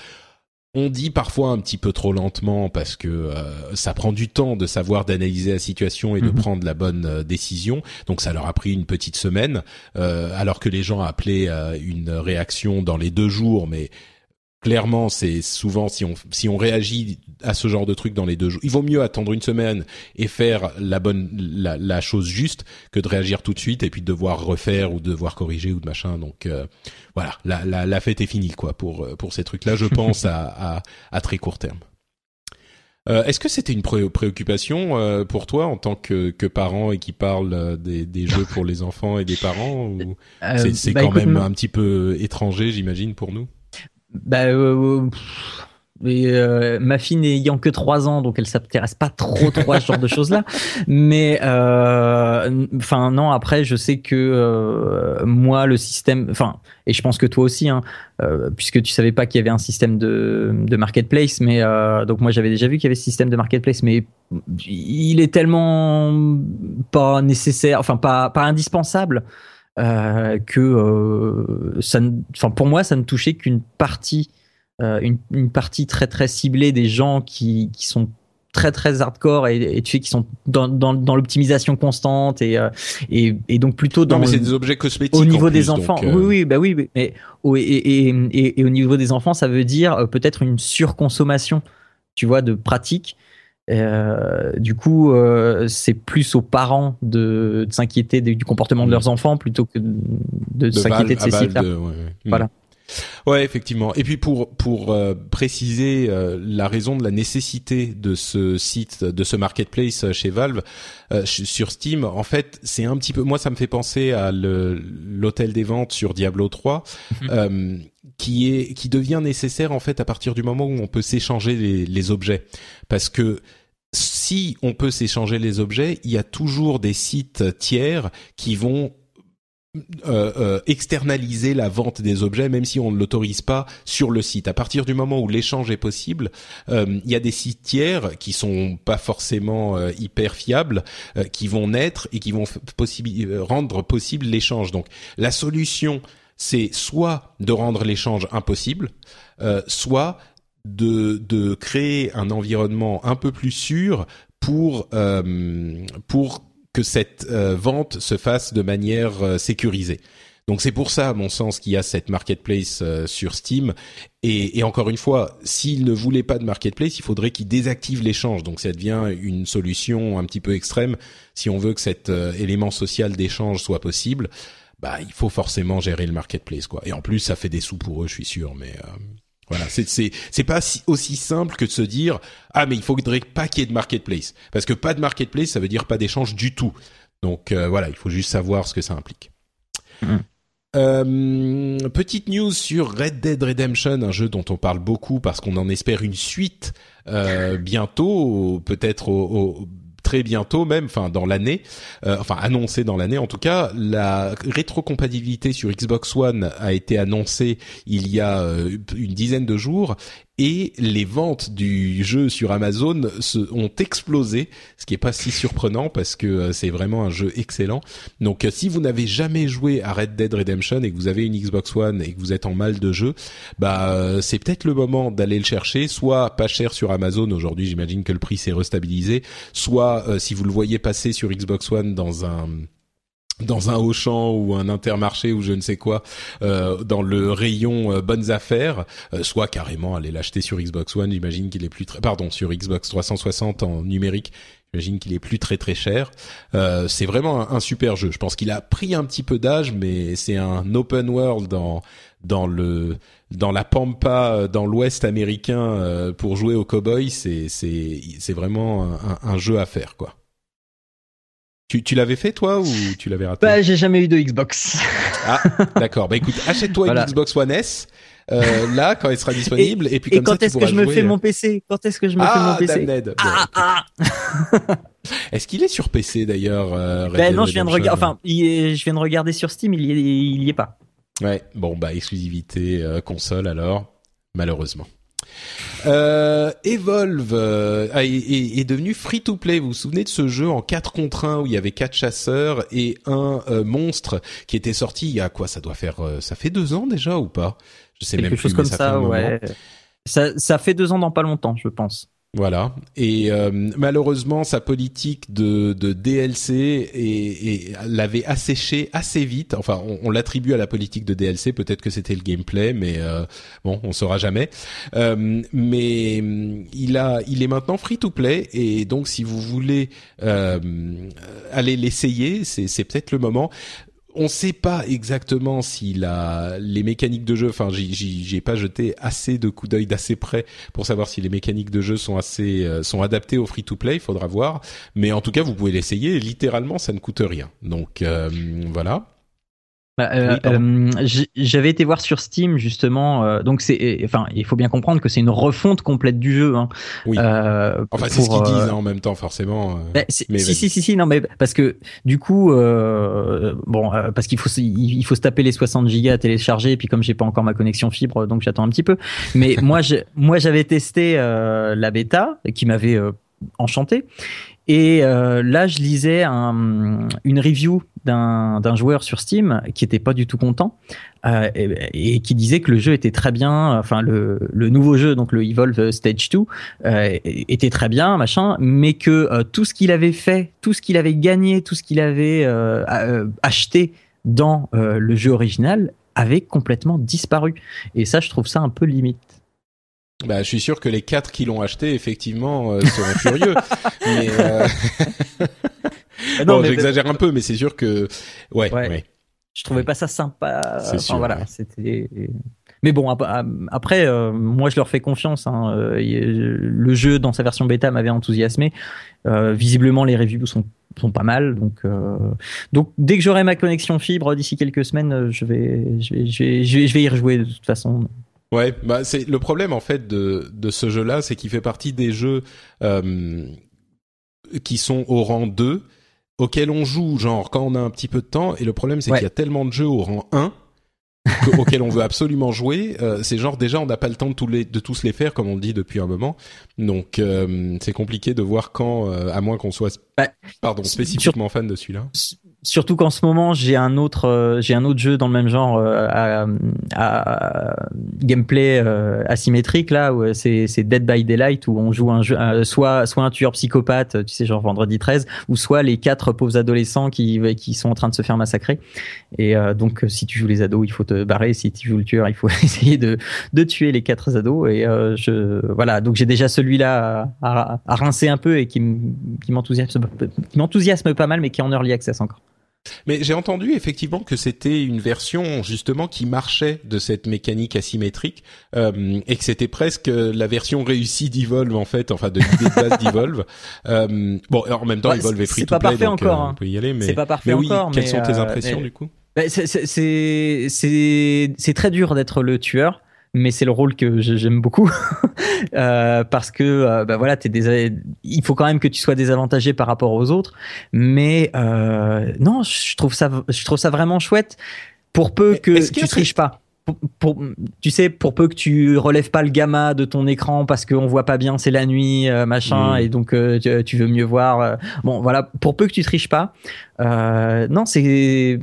On dit parfois un petit peu trop lentement parce que euh, ça prend du temps de savoir d'analyser la situation et de Mhm. prendre la bonne décision. Donc ça leur a pris une petite semaine, euh, alors que les gens appelaient une réaction dans les deux jours. Mais clairement, c'est souvent si on si on réagit à ce genre de truc dans les deux jours, il vaut mieux attendre une semaine et faire la bonne la, la chose juste que de réagir tout de suite et puis de devoir refaire ou de devoir corriger ou de machin. Donc euh, voilà, la, la la fête est finie quoi pour euh, pour ces trucs-là. Je pense à, à à très court terme. Euh, Est-ce que c'était une pré- préoccupation euh, pour toi en tant que, que parent et qui parle euh, des, des jeux pour les enfants et des parents ou Euh, c'est bah, quand écoute, même un petit peu étranger, j'imagine, pour nous? Bah, euh, pff, et, euh, ma fille n'ayant que 3 ans, donc elle s'intéresse pas trop trop à ce genre de choses-là. Mais euh, enfin non, après je sais que euh, moi le système, enfin et je pense que toi aussi, hein, euh, puisque tu savais pas qu'il y avait un système de, de marketplace, mais euh, donc moi j'avais déjà vu qu'il y avait ce système de marketplace, mais il est tellement pas nécessaire, enfin pas pas indispensable. Euh, que euh, ça, enfin pour moi ça ne touchait qu'une partie euh, une, une partie très très ciblée des gens qui, qui sont très très hardcore et, et tu sais qui sont dans, dans, dans l'optimisation constante et, et et donc plutôt dans Non, mais c'est des objets cosmétiques. au niveau plus, des enfants, oui, oui, bah oui, mais et, et, et, au niveau des enfants, ça veut dire peut-être une surconsommation, tu vois, de pratiques. Euh, du coup, euh, c'est plus aux parents de, de s'inquiéter du comportement de Mm. leurs enfants plutôt que de, de de s'inquiéter de ces sites-là. de- ouais, ouais. Voilà. Ouais, effectivement. Et puis pour pour euh, préciser euh, la raison de la nécessité de ce site, de ce marketplace euh, chez Valve euh, sur Steam, en fait, c'est un petit peu. Moi, ça me fait penser à l'hôtel des ventes sur Diablo 3, euh, qui est qui devient nécessaire en fait à partir du moment où on peut s'échanger les, les objets, parce que si on peut s'échanger les objets, il y a toujours des sites tiers qui vont euh, euh, externaliser la vente des objets, même si on ne l'autorise pas sur le site. À partir du moment où l'échange est possible, euh, il y a des sites tiers qui sont pas forcément euh, hyper fiables, qui vont naître et qui vont rendre possible l'échange. Donc la solution, c'est soit de rendre l'échange impossible, soit de, de créer un environnement un peu plus sûr pour pour que cette euh, vente se fasse de manière euh, sécurisée. Donc c'est pour ça, à mon sens, qu'il y a cette marketplace euh, sur Steam. Et, et encore une fois, s'il ne voulait pas de marketplace, il faudrait qu'il désactive l'échange. Donc ça devient une solution un petit peu extrême. Si on veut que cet euh, élément social d'échange soit possible, bah il faut forcément gérer le marketplace, quoi. Et en plus, ça fait des sous pour eux, je suis sûr. Mais euh, voilà, c'est c'est c'est pas si- aussi simple que de se dire ah mais il faudrait pas qu'il y ait de marketplace parce que pas de marketplace ça veut dire pas d'échange du tout. Donc euh, voilà, il faut juste savoir ce que ça implique. Mhm. Euh, petite news sur Red Dead Redemption, un jeu dont on parle beaucoup parce qu'on en espère une suite euh, bientôt, peut-être au, au- bientôt même, enfin dans l'année, euh, enfin annoncé dans l'année en tout cas, la rétrocompatibilité sur Xbox One a été annoncée il y a euh, une dizaine de jours et les ventes du jeu sur Amazon se, ont explosé, ce qui est pas si surprenant parce que euh, c'est vraiment un jeu excellent. Donc si vous n'avez jamais joué à Red Dead Redemption et que vous avez une Xbox One et que vous êtes en mal de jeu, bah c'est peut-être le moment d'aller le chercher, soit pas cher sur Amazon aujourd'hui, j'imagine que le prix s'est restabilisé, soit si vous le voyez passer sur Xbox One dans un dans un Auchan ou un Intermarché ou je ne sais quoi euh, dans le rayon euh, bonnes affaires euh, soit carrément aller l'acheter sur Xbox One j'imagine qu'il est plus très pardon sur Xbox 360 en numérique j'imagine qu'il est plus très très cher. C'est vraiment un, super jeu. Je pense qu'il a pris un petit peu d'âge mais c'est un open world dans dans le dans la pampa dans l'ouest américain pour jouer au cowboy c'est c'est c'est vraiment un jeu à faire quoi tu, tu l'avais fait toi ou tu l'avais raté Bah j'ai jamais eu de Xbox. Ah d'accord. Bah écoute, achète-toi une Xbox One S. Euh, là quand elle sera disponible et, puis comme et quand est-ce que je me fais euh. mon PC Quand est-ce que je me ah, fais mon PC Damned. Ah, ah. Est-ce qu'il est sur PC d'ailleurs euh, Ben non, je viens de regarder. Enfin, je viens de regarder sur Steam. Il y est, il y est pas. Ouais. Bon bah exclusivité euh, console alors malheureusement. Euh, Evolve euh, est, est, devenu free to play. Vous vous souvenez de ce jeu en 4 contre 1 où il y avait quatre chasseurs et un euh, monstre qui était sorti il y a quoi? Ça doit faire, ça fait deux ans déjà ou pas? Je sais Quelque même chose comme ça, ouais. Ça, ça fait deux ans dans pas longtemps, je pense. Voilà. Et euh, malheureusement, sa politique de, de DLC et, et l'avait asséché assez vite. Enfin, on, on l'attribue à la politique de DLC. Peut-être que c'était le gameplay, mais euh, bon, on saura jamais. Euh, mais il a, il est maintenant free to play et donc si vous voulez euh, aller l'essayer, c'est, c'est peut-être le moment on sait pas exactement si la, les mécaniques de jeu, enfin, j'ai pas jeté assez de coups d'œil d'assez près pour savoir si les mécaniques de jeu sont assez, euh, sont adaptées au free-to-play. Il faudra voir. Mais en tout cas, vous pouvez l'essayer. Littéralement, ça ne coûte rien. Donc euh, voilà. Bah, euh, euh J'avais été voir sur Steam justement, euh, donc c'est, enfin, il faut bien comprendre que c'est une refonte complète du jeu. Hein, oui. Euh, enfin, c'est ce qu'ils disent hein, en même temps, forcément. Bah, mais si, si, si, si, non, mais parce que du coup, bon, parce qu'il faut, il faut se taper les 60 gigas à télécharger, et puis comme j'ai pas encore ma connexion fibre, donc j'attends un petit peu. Mais moi, moi, j'avais testé la bêta qui m'avait enchanté. Et euh, là, je lisais un, une review d'un joueur sur Steam qui était pas du tout content euh, et, et, qui disait que le jeu était très bien, enfin le, le nouveau jeu, donc le Evolve Stage 2, euh, était très bien, machin, mais que euh, tout ce qu'il avait fait, tout ce qu'il avait gagné, tout ce qu'il avait acheté dans le jeu original avait complètement disparu. Et ça, je trouve ça un peu limite. Bah, je suis sûr que les quatre qui l'ont acheté, effectivement, euh, seront furieux. mais euh... non, j'exagère un peu, mais c'est sûr que, ouais, ouais, Je trouvais pas ça sympa. Enfin, sûr, voilà, c'était. Mais bon, après, euh, moi, je leur fais confiance. Hein. Euh, le jeu, dans sa version bêta, m'avait enthousiasmé. visiblement, les reviews sont sont pas mal. Donc, donc dès que j'aurai ma connexion fibre d'ici quelques semaines, je vais, je vais, je vais, je vais, je vais y rejouer de toute façon. Ouais, bah c'est le problème en fait de de ce jeu-là, c'est qu'il fait partie des jeux euh, qui sont au rang 2 auxquels on joue genre quand on a un petit peu de temps et le problème c'est qu'il y a tellement de jeux au rang 1 auxquels on veut absolument jouer, euh, c'est genre déjà on n'a pas le temps de, tous les, de tous les faire comme on dit depuis un moment, donc euh, c'est compliqué de voir quand, euh, à moins qu'on soit, bah, pardon, spécifiquement fan de celui-là. Surtout qu'en ce moment j'ai un autre, euh, j'ai un autre jeu dans le même genre à, à, gameplay asymétrique là, où c'est Dead by Daylight où on joue un jeu, soit soit un tueur psychopathe, tu sais genre Vendredi 13, ou soit les quatre pauvres adolescents qui qui sont en train de se faire massacrer. Et donc si tu joues les ados, il faut te barrer. Si tu joues le tueur, il faut essayer de, de tuer les quatre ados. Et euh, je voilà, donc j'ai déjà celui-là à, à, rincer un peu et qui m'enthousiasme qui m'enthousiasme pas mal, mais qui est en early access encore. Mais j'ai entendu effectivement que c'était une version justement qui marchait de cette mécanique asymétrique euh, et que c'était presque la version réussie d'Evolve en fait, enfin de l'idée de base d'Evolve. Euh, bon, en même temps, ouais, Evolve est free to play, donc encore, euh, on peut y aller. Mais c'est pas parfait mais oui, encore. Quelles sont tes impressions du coup? bah, c'est très dur d'être le tueur mais c'est le rôle que j'aime beaucoup euh, parce que euh, bah voilà, t'es des, il faut quand même que tu sois désavantagé par rapport aux autres. Mais euh, non, je trouve ça, je trouve ça vraiment chouette pour peu que tu triches pas. Pour, tu sais, pour peu que tu relèves pas le gamma de ton écran parce qu'on voit pas bien, c'est la nuit, euh, machin, mm. et donc euh, tu, veux mieux voir. Euh, bon, voilà, pour peu que tu triches pas. non, c'est,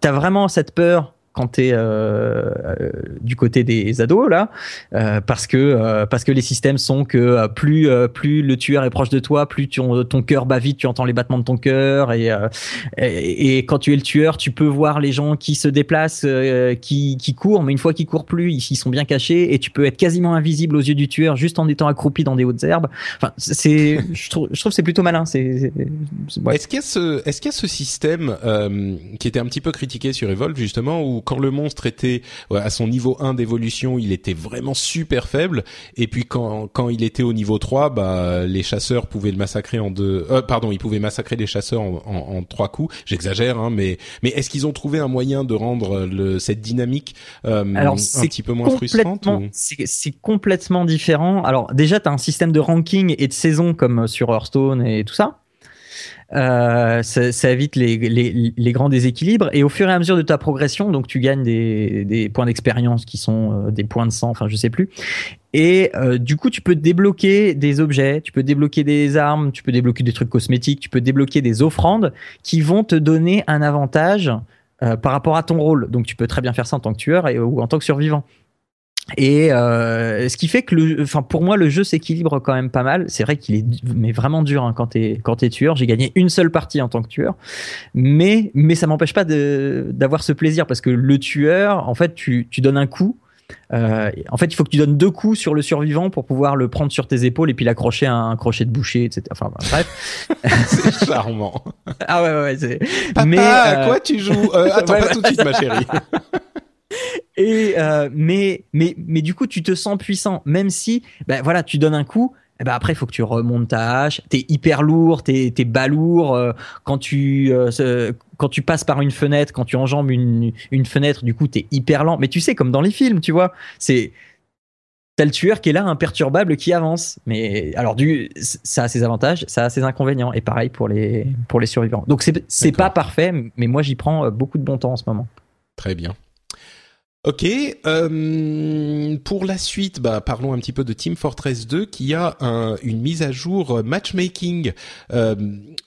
t'as vraiment cette peur quand tu es euh, euh, du côté des ados là, euh, parce que parce que les systèmes sont que plus plus le tueur est proche de toi, plus ton ton cœur bat vite, tu entends les battements de ton cœur et, et, quand tu es le tueur, tu peux voir les gens qui se déplacent, qui qui courent, mais une fois qu'ils courent plus, ils, sont bien cachés et tu peux être quasiment invisible aux yeux du tueur juste en étant accroupi dans des hautes herbes. Enfin, c'est je trouve je trouve c'est plutôt malin. C'est est-ce qu'il y a ce est-ce qu'il y a ce système qui était un petit peu critiqué sur Evolve justement où quand le monstre était à son niveau 1 d'évolution, il était vraiment super faible. Et puis quand, quand il était au niveau 3, bah, les chasseurs pouvaient le massacrer en deux... Euh, pardon, ils pouvaient massacrer les chasseurs en, en, trois coups. J'exagère, hein, mais, mais est-ce qu'ils ont trouvé un moyen de rendre le, cette dynamique euh, un petit peu moins frustrante C'est complètement différent. Alors déjà, tu as un système de ranking et de saison comme sur Hearthstone et tout ça. Euh, ça, évite les, grands déséquilibres. Et au fur et à mesure de ta progression, donc tu gagnes des, points d'expérience qui sont euh, des points de sang, enfin je sais plus. Et euh, du coup, tu peux débloquer des objets, tu peux débloquer des armes, tu peux débloquer des trucs cosmétiques, tu peux débloquer des offrandes qui vont te donner un avantage par rapport à ton rôle. Donc tu peux très bien faire ça en tant que tueur ou en tant que survivant. Et euh, ce qui fait que, le, enfin pour moi, le jeu s'équilibre quand même pas mal. C'est vrai qu'il est mais vraiment dur hein, quand t'es quand t'es tueur. J'ai gagné une seule partie en tant que tueur, mais mais ça m'empêche pas de d'avoir ce plaisir parce que le tueur, en fait, tu tu donnes un coup. Euh, en fait, il faut que tu donnes deux coups sur le survivant pour pouvoir le prendre sur tes épaules et puis l'accrocher à un crochet de boucher, etc. Enfin bref. c'est charmant. Ah ouais ouais. ouais c'est... Papa, mais à euh, quoi tu joues? Euh, Attends pas tout de suite, ma chérie. Et euh, mais mais mais du coup, tu te sens puissant, même si ben voilà, tu donnes un coup. Et eh ben après, il faut que tu remontes ta hache. T'es hyper lourd, t'es t'es balourd. Euh, quand tu euh, quand tu passes par une fenêtre, quand tu enjambes une une fenêtre, du coup, t'es hyper lent. Mais tu sais, comme dans les films, tu vois, c'est t'as le tueur qui est là, imperturbable, qui avance. Mais alors, du, ça a ses avantages, ça a ses inconvénients. Et pareil pour les pour les survivants. Donc c'est c'est pas parfait, mais moi j'y prends beaucoup de bon temps en ce moment. Très bien. Ok, euh, pour la suite, bah, parlons un petit peu de Team Fortress 2 qui a un, une mise à jour matchmaking. Euh,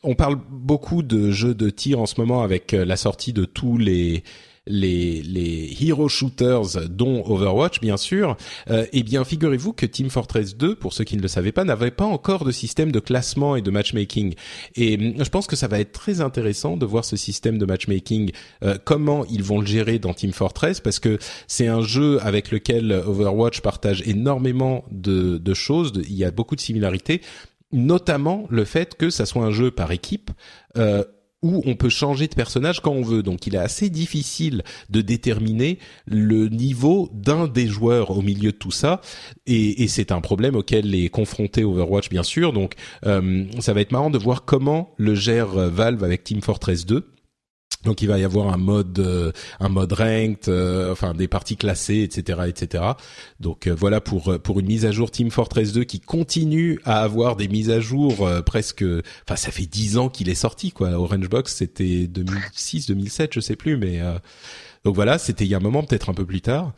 on parle beaucoup de jeux de tir en ce moment avec la sortie de tous les les, les hero shooters, dont Overwatch bien sûr, euh, eh bien figurez-vous que Team Fortress 2, pour ceux qui ne le savaient pas, n'avait pas encore de système de classement et de matchmaking. Et hum, je pense que ça va être très intéressant de voir ce système de matchmaking, euh, comment ils vont le gérer dans Team Fortress, parce que c'est un jeu avec lequel Overwatch partage énormément de, de choses, il y a beaucoup de similarités, notamment le fait que ça soit un jeu par équipe. Euh, où on peut changer de personnage quand on veut. Donc il est assez difficile de déterminer le niveau d'un des joueurs au milieu de tout ça. Et, c'est un problème auquel est confronté Overwatch bien sûr. Donc euh, ça va être marrant de voir comment le gère Valve avec Team Fortress 2 donc il va y avoir un mode, euh, un mode ranked, euh, enfin des parties classées, etc., etc. Donc euh, voilà pour pour une mise à jour Team Fortress 2 qui continue à avoir des mises à jour presque. Enfin ça fait dix ans qu'il est sorti quoi. Orange Box c'était 2006, 2007, je sais plus, mais donc voilà c'était il y a un moment peut-être un peu plus tard.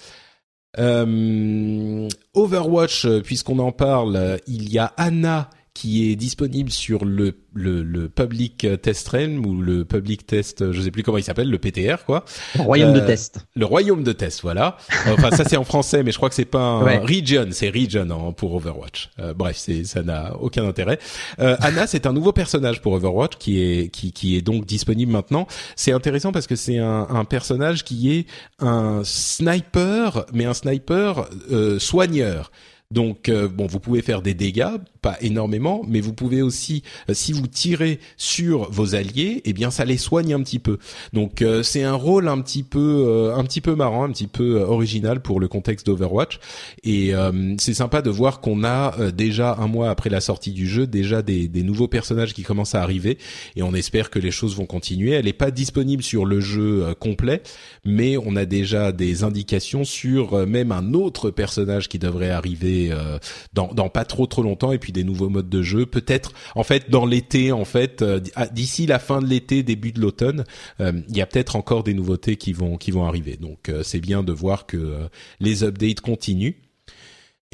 Overwatch, puisqu'on en parle, il y a Anna qui est disponible sur le, le, le Public Test Realm ou le Public Test, je sais plus comment il s'appelle, le PTR quoi. Le royaume de euh, test. Le royaume de test, voilà. Enfin ça c'est en français, mais je crois que c'est pas un region, c'est region pour Overwatch. Euh, bref, c'est ça n'a aucun intérêt. Euh, Anna c'est un nouveau personnage pour Overwatch qui est qui qui est donc disponible maintenant. C'est intéressant parce que c'est un, un personnage qui est un sniper, mais un sniper euh, soigneur. Donc euh, bon, vous pouvez faire des dégâts, pas énormément, mais vous pouvez aussi, euh, si vous tirez sur vos alliés, eh bien ça les soigne un petit peu. Donc euh, c'est un rôle un petit peu, un petit peu marrant, un petit peu original pour le contexte d'Overwatch. Et c'est sympa de voir qu'on a déjà un mois après la sortie du jeu, déjà des, des, nouveaux personnages qui commencent à arriver. Et on espère que les choses vont continuer. Elle n'est pas disponible sur le jeu complet, mais on a déjà des indications sur même un autre personnage qui devrait arriver euh, dans, dans, pas trop trop longtemps et puis des nouveaux modes de jeu. Peut-être en fait dans l'été en fait euh, d'ici la fin de l'été début de l'automne euh, il y a peut-être encore des nouveautés qui vont qui vont arriver. Donc c'est bien de voir que les updates continuent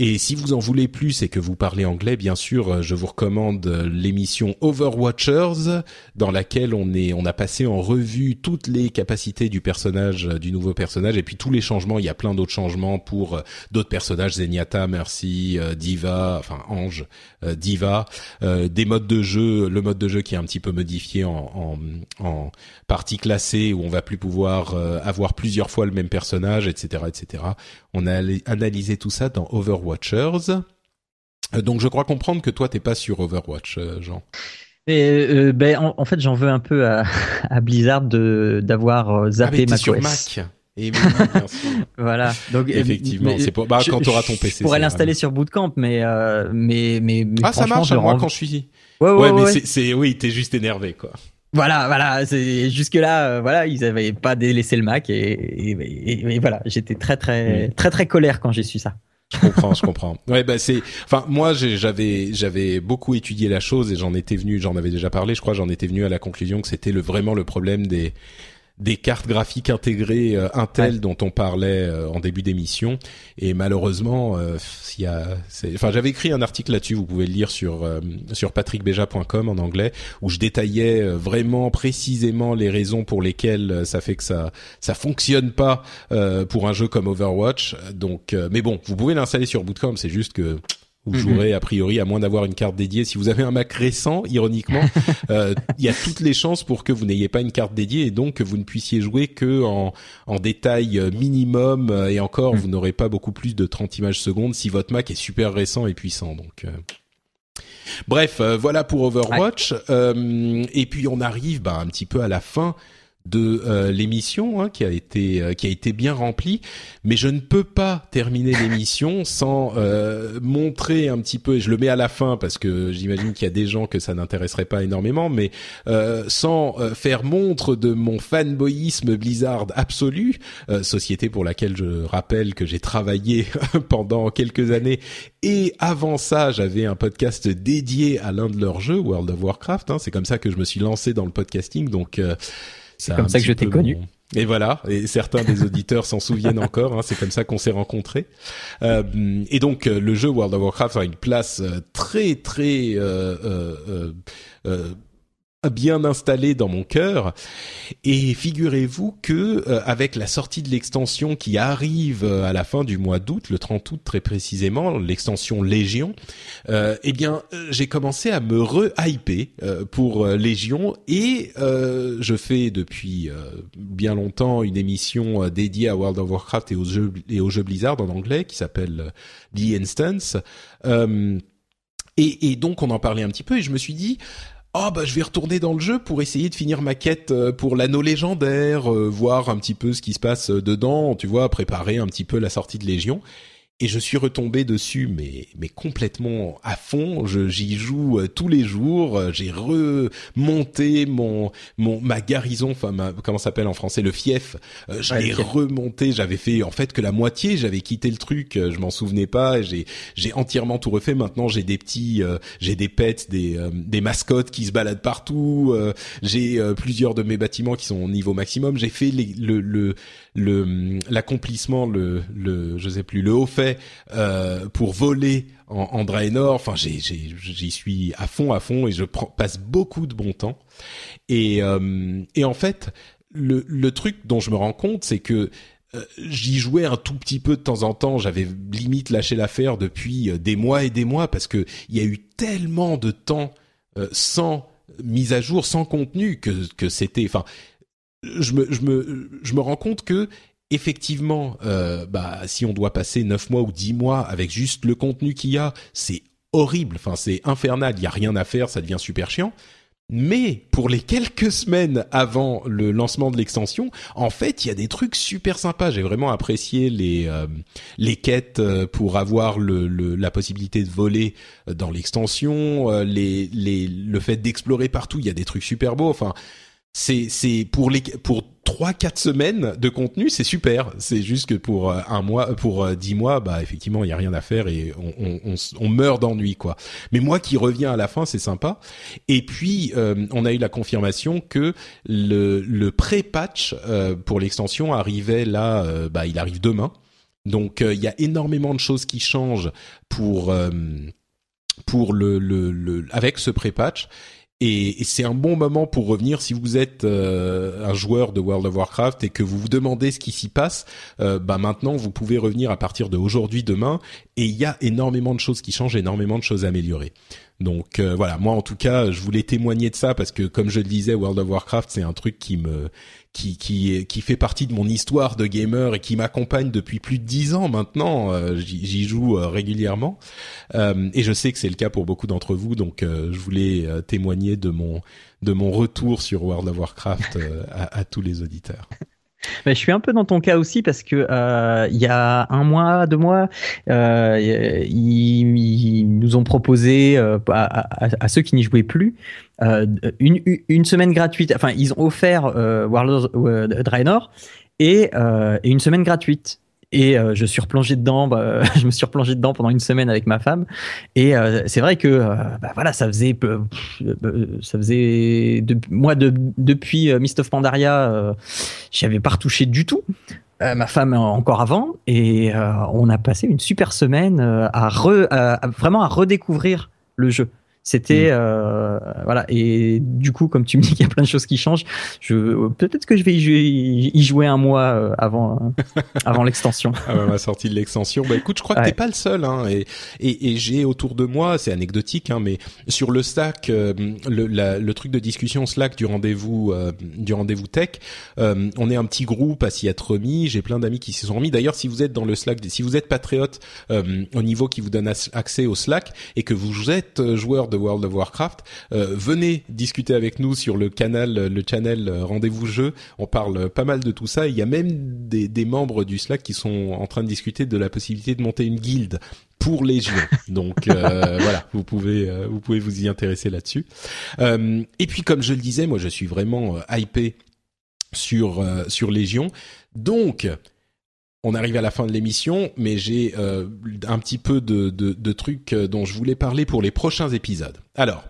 et si vous en voulez plus et que vous parlez anglais, bien sûr, euh, je vous recommande euh, l'émission Overwatchers, dans laquelle on est, on a passé en revue toutes les capacités du personnage, euh, du nouveau personnage, et puis tous les changements. Il y a plein d'autres changements pour d'autres personnages, Zenyatta, Mercy, Diva, enfin Ange, Diva, des modes de jeu, le mode de jeu qui est un petit peu modifié en, en, en partie classée où on va plus pouvoir avoir plusieurs fois le même personnage, etc., etc. On a analysé tout ça dans Overwatchers. Euh, donc je crois comprendre que toi t'es pas sur Overwatch, euh, Jean. Euh, ben, en, fait, j'en veux un peu à, Blizzard de d'avoir zappé ah, ma sur Mac. Et bien sûr. voilà. Donc effectivement, c'est pour bah, quand tu auras ton PC. Je pourrais l'installer sur Bootcamp, mais mais mais, ah ça marche. Moi quand je suis. Ouais ouais, ouais, mais c'est oui, t'es juste énervé quoi. Voilà, voilà. C'est jusque là, euh, voilà, ils avaient pas délaissé le Mac et, et, voilà, j'étais très très très très colère quand j'ai su ça. Je comprends, je comprends. Ouais, bah c'est. Enfin, moi, j'avais j'avais beaucoup étudié la chose et j'en étais venu, j'en avais déjà parlé. Je crois, j'en étais venu à la conclusion que c'était le vraiment le problème des des cartes graphiques intégrées euh, Intel dont on parlait euh, en début d'émission. Et malheureusement euh, il y a enfin j'avais écrit un article là-dessus vous pouvez le lire sur sur patrickbeja.com en anglais où je détaillais vraiment précisément les raisons pour lesquelles ça fait que ça ça fonctionne pas pour un jeu comme Overwatch. Donc mais bon vous pouvez l'installer sur Bootcamp c'est juste que vous mhm. jouerez a priori à moins d'avoir une carte dédiée. Si vous avez un Mac récent, ironiquement, euh, il y a toutes les chances pour que vous n'ayez pas une carte dédiée et donc que vous ne puissiez jouer que en, en détail euh, minimum euh, et encore mhm. vous n'aurez pas beaucoup plus de 30 images secondes si votre Mac est super récent et puissant. Donc Bref, voilà pour Overwatch. et puis on arrive bah, un petit peu à la fin de euh, l'émission hein, qui a été euh, qui a été bien remplie. Mais je ne peux pas terminer l'émission sans euh, montrer un petit peu et je le mets à la fin parce que j'imagine qu'il y a des gens que ça n'intéresserait pas énormément mais sans faire montre de mon fanboyisme Blizzard absolu société pour laquelle je rappelle que j'ai travaillé pendant quelques années. Et avant ça j'avais un podcast dédié à l'un de leurs jeux World of Warcraft hein, c'est comme ça que je me suis lancé dans le podcasting. Donc c'est comme ça que je t'ai connu. Et voilà, et certains des auditeurs s'en souviennent encore. Hein, c'est comme ça qu'on s'est rencontrés. Euh, et donc euh, le jeu World of Warcraft a une place euh, très très euh, bien installé dans mon cœur. Et figurez-vous que euh, avec la sortie de l'extension qui arrive euh, à la fin du mois d'août, le 30 août très précisément, l'extension Légion, euh, eh bien j'ai commencé à me re-hyper pour Légion et je fais depuis bien longtemps une émission dédiée à World of Warcraft et aux jeux et aux jeux Blizzard en anglais qui s'appelle The Instance. et, et donc on en parlait un petit peu et je me suis dit oh bah je vais retourner dans le jeu pour essayer de finir ma quête euh, pour l'anneau légendaire, euh, voir un petit peu ce qui se passe euh, dedans, tu vois, préparer un petit peu la sortie de Légion et je suis retombé dessus mais mais complètement à fond. J'y joue euh, tous les jours. Euh, j'ai remonté mon mon ma garnison enfin ma, comment s'appelle en français le fief. Euh, je l'ai remonté. J'avais fait en fait que la moitié. J'avais quitté le truc. Je m'en souvenais pas. J'ai j'ai entièrement tout refait. Maintenant j'ai des petits j'ai des pets des des mascottes qui se baladent partout. J'ai plusieurs de mes bâtiments qui sont au niveau maximum. J'ai fait les, le le l'accomplissement le le je sais plus le haut fait euh, pour voler en, en Draenor. Enfin, j'y suis à fond, à fond, et je passe beaucoup de bon temps. Et, euh, en fait, le, truc dont je me rends compte, c'est que euh, j'y jouais un tout petit peu de temps en temps. J'avais limite lâché l'affaire depuis des mois et des mois parce que il y a eu tellement de temps sans mise à jour, sans contenu que c'était. Je me je me je me rends compte que effectivement, euh, bah, si on doit passer neuf mois ou dix mois avec juste le contenu qu'il y a, c'est horrible. Enfin, c'est infernal. Il y a rien à faire, ça devient super chiant. Mais pour les quelques semaines avant le lancement de l'extension, en fait, il y a des trucs super sympas. J'ai vraiment apprécié les euh, les quêtes euh, pour avoir le, la possibilité de voler dans l'extension, euh, les les le fait d'explorer partout. Il y a des trucs super beaux. Enfin, c'est pour les pour trois quatre semaines de contenu c'est super. C'est juste que pour euh, un mois pour euh, dix mois bah effectivement il y a rien à faire et on, on, on meurt d'ennui quoi. Mais moi qui reviens à la fin c'est sympa. Et puis euh, on a eu la confirmation que le le pré-patch pour l'extension arrivait là bah il arrive demain. Donc il y a énormément de choses qui changent pour pour le, le, le avec ce pré-patch et, c'est un bon moment pour revenir si vous êtes euh, un joueur de World of Warcraft et que vous vous demandez ce qui s'y passe. Euh, bah maintenant, vous pouvez revenir à partir de aujourd'hui, demain, et il y a énormément de choses qui changent, énormément de choses à améliorer. Donc euh, voilà, moi en tout cas, je voulais témoigner de ça parce que comme je le disais, World of Warcraft, c'est un truc qui me qui qui qui fait partie de mon histoire de gamer et qui m'accompagne depuis plus de dix ans maintenant. Euh, j'y joue euh, régulièrement euh, et je sais que c'est le cas pour beaucoup d'entre vous. Donc je voulais témoigner de mon de mon retour sur World of Warcraft à, à tous les auditeurs. Mais je suis un peu dans ton cas aussi parce que euh, il y a un mois, deux mois, euh, ils, nous ont proposé euh, à, ceux qui n'y jouaient plus euh, une, une semaine gratuite. Enfin, ils ont offert euh, Warlords euh, Draenor et, et une semaine gratuite et euh, je suis replongé dedans. Bah, je me suis replongé dedans pendant une semaine avec ma femme. Et euh, c'est vrai que euh, bah, voilà, ça faisait ça faisait moi de, depuis Mist of Pandaria, j'y avais pas retouché du tout. ma femme encore avant et on a passé une super semaine à, à vraiment à redécouvrir le jeu. C'était mm. euh, voilà et du coup comme tu me dis qu'il y a plein de choses qui changent, je peut-être que je vais y jouer, un mois euh, avant euh, avant l'extension. avant la sortie de l'extension. Bah écoute, je crois que t'es pas le seul hein, et et, et j'ai autour de moi, c'est anecdotique hein, mais sur le Slack, euh, le, le truc de discussion Slack du rendez-vous du rendez-vous tech, on est un petit groupe à s'y être remis. J'ai plein d'amis qui s'y sont remis. D'ailleurs, si vous êtes dans le Slack, si vous êtes patriote au niveau qui vous donne accès au Slack et que vous êtes joueur de World of Warcraft, euh, venez discuter avec nous sur le canal, le channel euh, Rendez-vous Jeu. On parle pas mal de tout ça. Il y a même des, des membres du Slack qui sont en train de discuter de la possibilité de monter une guilde pour Légion. Donc euh, voilà, vous pouvez vous pouvez vous y intéresser là-dessus. et puis comme je le disais, moi je suis vraiment hypé sur sur Légion. Donc on arrive à la fin de l'émission, mais j'ai euh, un petit peu de, de, trucs euh, dont je voulais parler pour les prochains épisodes. Alors,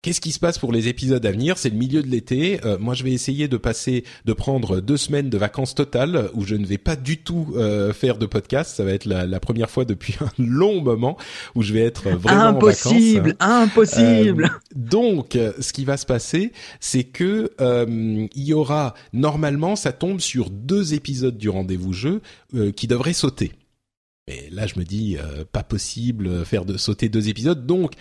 Qu'est-ce qui se passe pour les épisodes à venir? C'est le milieu de l'été. Euh, moi, je vais essayer de passer, de prendre deux semaines de vacances totales où je ne vais pas du tout euh, faire de podcast. Ça va être la, la, première fois depuis un long moment où je vais être vraiment impossible, en vacances. impossible. Euh, donc, ce qui va se passer, c'est que il y aura normalement, ça tombe sur deux épisodes du rendez-vous jeu qui devraient sauter. Mais là, je me dis, pas possible faire de sauter deux épisodes. Donc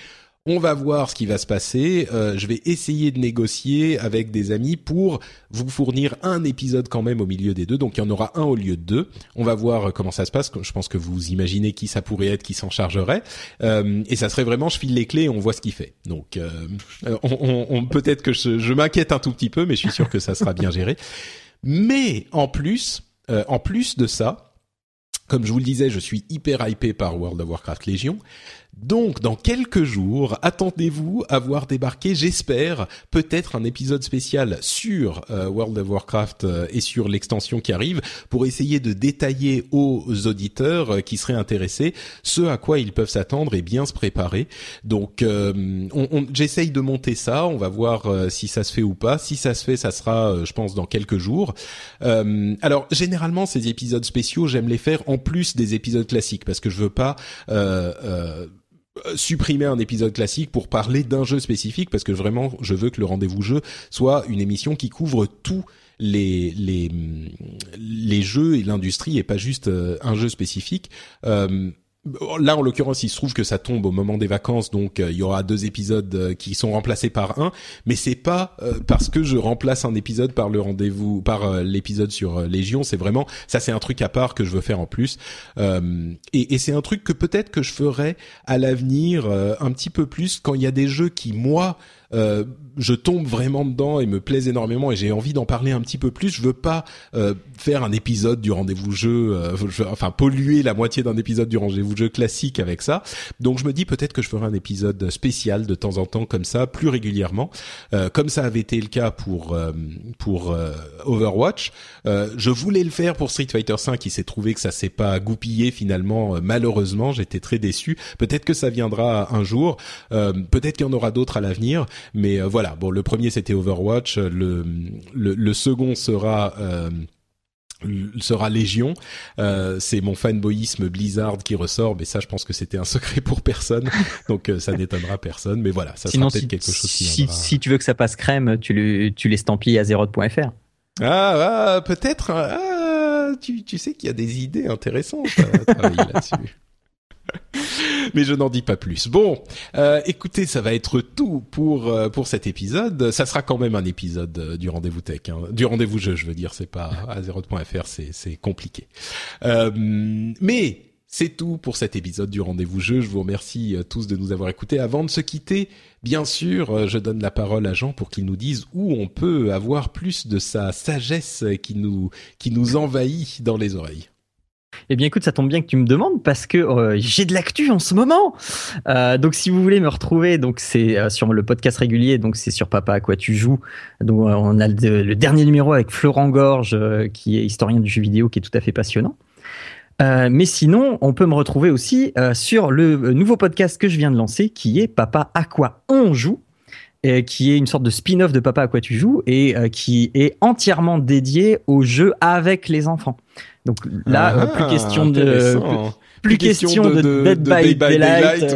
on va voir ce qui va se passer. Euh, je vais essayer de négocier avec des amis pour vous fournir un épisode quand même au milieu des deux. Donc il y en aura un au lieu de deux. On va voir comment ça se passe. Je pense que vous imaginez qui ça pourrait être, qui s'en chargerait. Euh, et ça serait vraiment, je file les clés et on voit ce qu'il fait. Donc euh, on, peut-être que je, m'inquiète un tout petit peu, mais je suis sûr que ça sera bien géré. Mais en plus, en plus de ça, comme je vous le disais, je suis hyper hypé par World of Warcraft Légion. Donc, dans quelques jours, attendez-vous à voir débarquer, j'espère, peut-être un épisode spécial sur euh, World of Warcraft euh, et sur l'extension qui arrive, pour essayer de détailler aux auditeurs euh, qui seraient intéressés ce à quoi ils peuvent s'attendre et bien se préparer. Donc, on, on, j'essaye de monter ça, on va voir si ça se fait ou pas. Si ça se fait, ça sera, je pense, dans quelques jours. alors, généralement, ces épisodes spéciaux, j'aime les faire en plus des épisodes classiques, parce que je veux pas... Euh, supprimer un épisode classique pour parler d'un jeu spécifique parce que vraiment je veux que le rendez-vous jeu soit une émission qui couvre tous les les les jeux et l'industrie et pas juste euh, un jeu spécifique. Euh, là en l'occurrence il se trouve que ça tombe au moment des vacances donc euh, il y aura deux épisodes euh, qui sont remplacés par un. Mais c'est pas euh, parce que je remplace un épisode par le rendez-vous par l'épisode sur Légion c'est vraiment ça c'est un truc à part que je veux faire en plus. Et, et c'est un truc que peut-être que je ferai à l'avenir un petit peu plus quand il y a des jeux qui moi euh, je tombe vraiment dedans et me plaise énormément et j'ai envie d'en parler un petit peu plus. Je veux pas euh, faire un épisode du rendez-vous jeu, euh, enfin polluer la moitié d'un épisode du rendez-vous jeu classique avec ça. Donc je me dis peut-être que je ferai un épisode spécial de temps en temps comme ça, plus régulièrement, comme ça avait été le cas pour pour Overwatch. je voulais le faire pour Street Fighter 5, il s'est trouvé que ça s'est pas goupillé finalement. malheureusement, j'étais très déçu. Peut-être que ça viendra un jour. peut-être qu'il y en aura d'autres à l'avenir. Mais euh, voilà, bon, le premier c'était Overwatch, le le, second sera euh, sera Légion. Euh, c'est mon fanboyisme Blizzard qui ressort, mais ça, je pense que c'était un secret pour personne, donc ça n'étonnera personne. Mais voilà, ça Sinon, sera peut-être quelque chose qui si, si, tu veux que ça passe crème, tu, le, tu l'estampilles à zerod.fr. Ah, ah, peut-être. Ah, tu, tu sais qu'il y a des idées intéressantes à travailler là-dessus. Mais je n'en dis pas plus. Bon, euh, écoutez, ça va être tout pour euh, pour cet épisode. Ça sera quand même un épisode euh, du rendez-vous tech, hein. du rendez-vous jeu, je veux dire. C'est pas à 0.fr, c'est c'est compliqué. Euh, mais c'est tout pour cet épisode du rendez-vous jeu. Je vous remercie tous de nous avoir écoutés. Avant de se quitter, bien sûr, je donne la parole à Jean pour qu'il nous dise où on peut avoir plus de sa sagesse qui nous qui nous envahit dans les oreilles. Eh bien, écoute, ça tombe bien que tu me demandes parce que euh, j'ai de l'actu en ce moment. Euh, donc, si vous voulez me retrouver, c'est euh, sur le podcast régulier, donc c'est sur Papa à quoi tu joues. On a le, dernier numéro avec Florent Gorge, qui est historien du jeu vidéo, qui est tout à fait passionnant. mais sinon, on peut me retrouver aussi sur le nouveau podcast que je viens de lancer, qui est Papa à quoi on joue qui est une sorte de spin-off de Papa à quoi tu joues et qui est entièrement dédié aux jeux avec les enfants. Donc là, euh, plus question de plus, question, de, Dead, by, Daylight.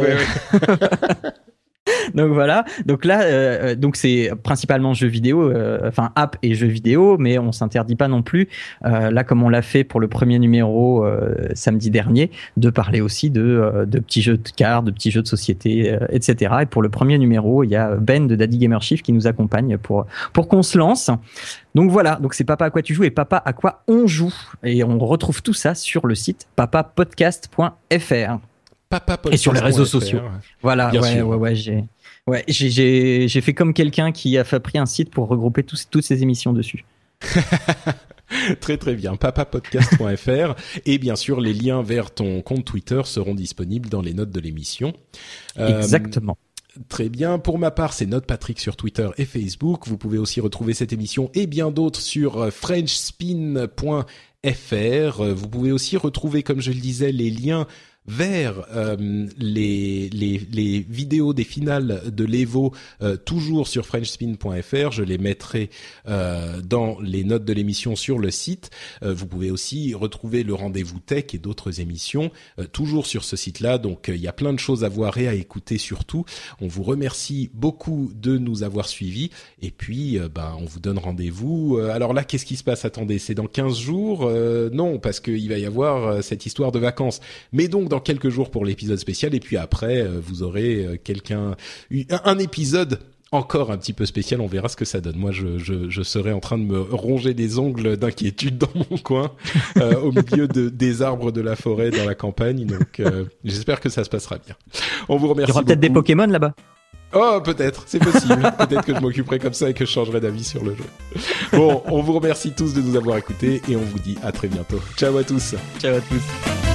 donc voilà. Donc là, euh, euh, donc c'est principalement jeux vidéo, euh, enfin app et jeux vidéo, mais on s'interdit pas non plus. là, comme on l'a fait pour le premier numéro samedi dernier, de parler aussi de, de petits jeux de cartes, de petits jeux de société, etc. Et pour le premier numéro, il y a Ben de Daddy Gamer Chief qui nous accompagne pour pour qu'on se lance. Donc voilà, donc c'est Papa à quoi tu joues et Papa à quoi on joue. Et on retrouve tout ça sur le site papapodcast.fr. Et sur les réseaux sociaux. Voilà, ouais, ouais, ouais, j'ai, ouais, j'ai, fait comme quelqu'un qui a pris un site pour regrouper toutes ces émissions dessus. très très bien, papapodcast.fr et bien sûr les liens vers ton compte Twitter seront disponibles dans les notes de l'émission. Euh, Exactement. Très bien. Pour ma part, c'est Note Patrick sur Twitter et Facebook. Vous pouvez aussi retrouver cette émission et bien d'autres sur euh, frenchspin.fr. Vous pouvez aussi retrouver, comme je le disais, les liens vers euh, les, les, les, vidéos des finales de l'Evo euh, toujours sur frenchspin.fr. Je les mettrai euh, dans les notes de l'émission sur le site. vous pouvez aussi retrouver le rendez-vous tech et d'autres émissions toujours sur ce site-là. Donc il y a plein de choses à voir et à écouter surtout. On vous remercie beaucoup de nous avoir suivis et puis ben on vous donne rendez-vous. alors là, qu'est-ce qui se passe? Attendez, c'est dans 15 jours? Non, parce qu'il va y avoir cette histoire de vacances. Mais donc dans quelques jours pour l'épisode spécial et puis après euh, vous aurez euh, quelqu'un un épisode encore un petit peu spécial, on verra ce que ça donne. Moi, je, je, je serai en train de me ronger des ongles d'inquiétude dans mon coin, euh, au milieu de, des arbres de la forêt dans la campagne. Donc, j'espère que ça se passera bien. On vous remercie. Il y aura peut-être des Pokémon là-bas. Oh, peut-être, c'est possible. peut-être que je m'occuperai comme ça et que je changerai d'avis sur le jeu. Bon, on vous remercie tous de nous avoir écoutés et on vous dit à très bientôt. Ciao à tous. Ciao à tous.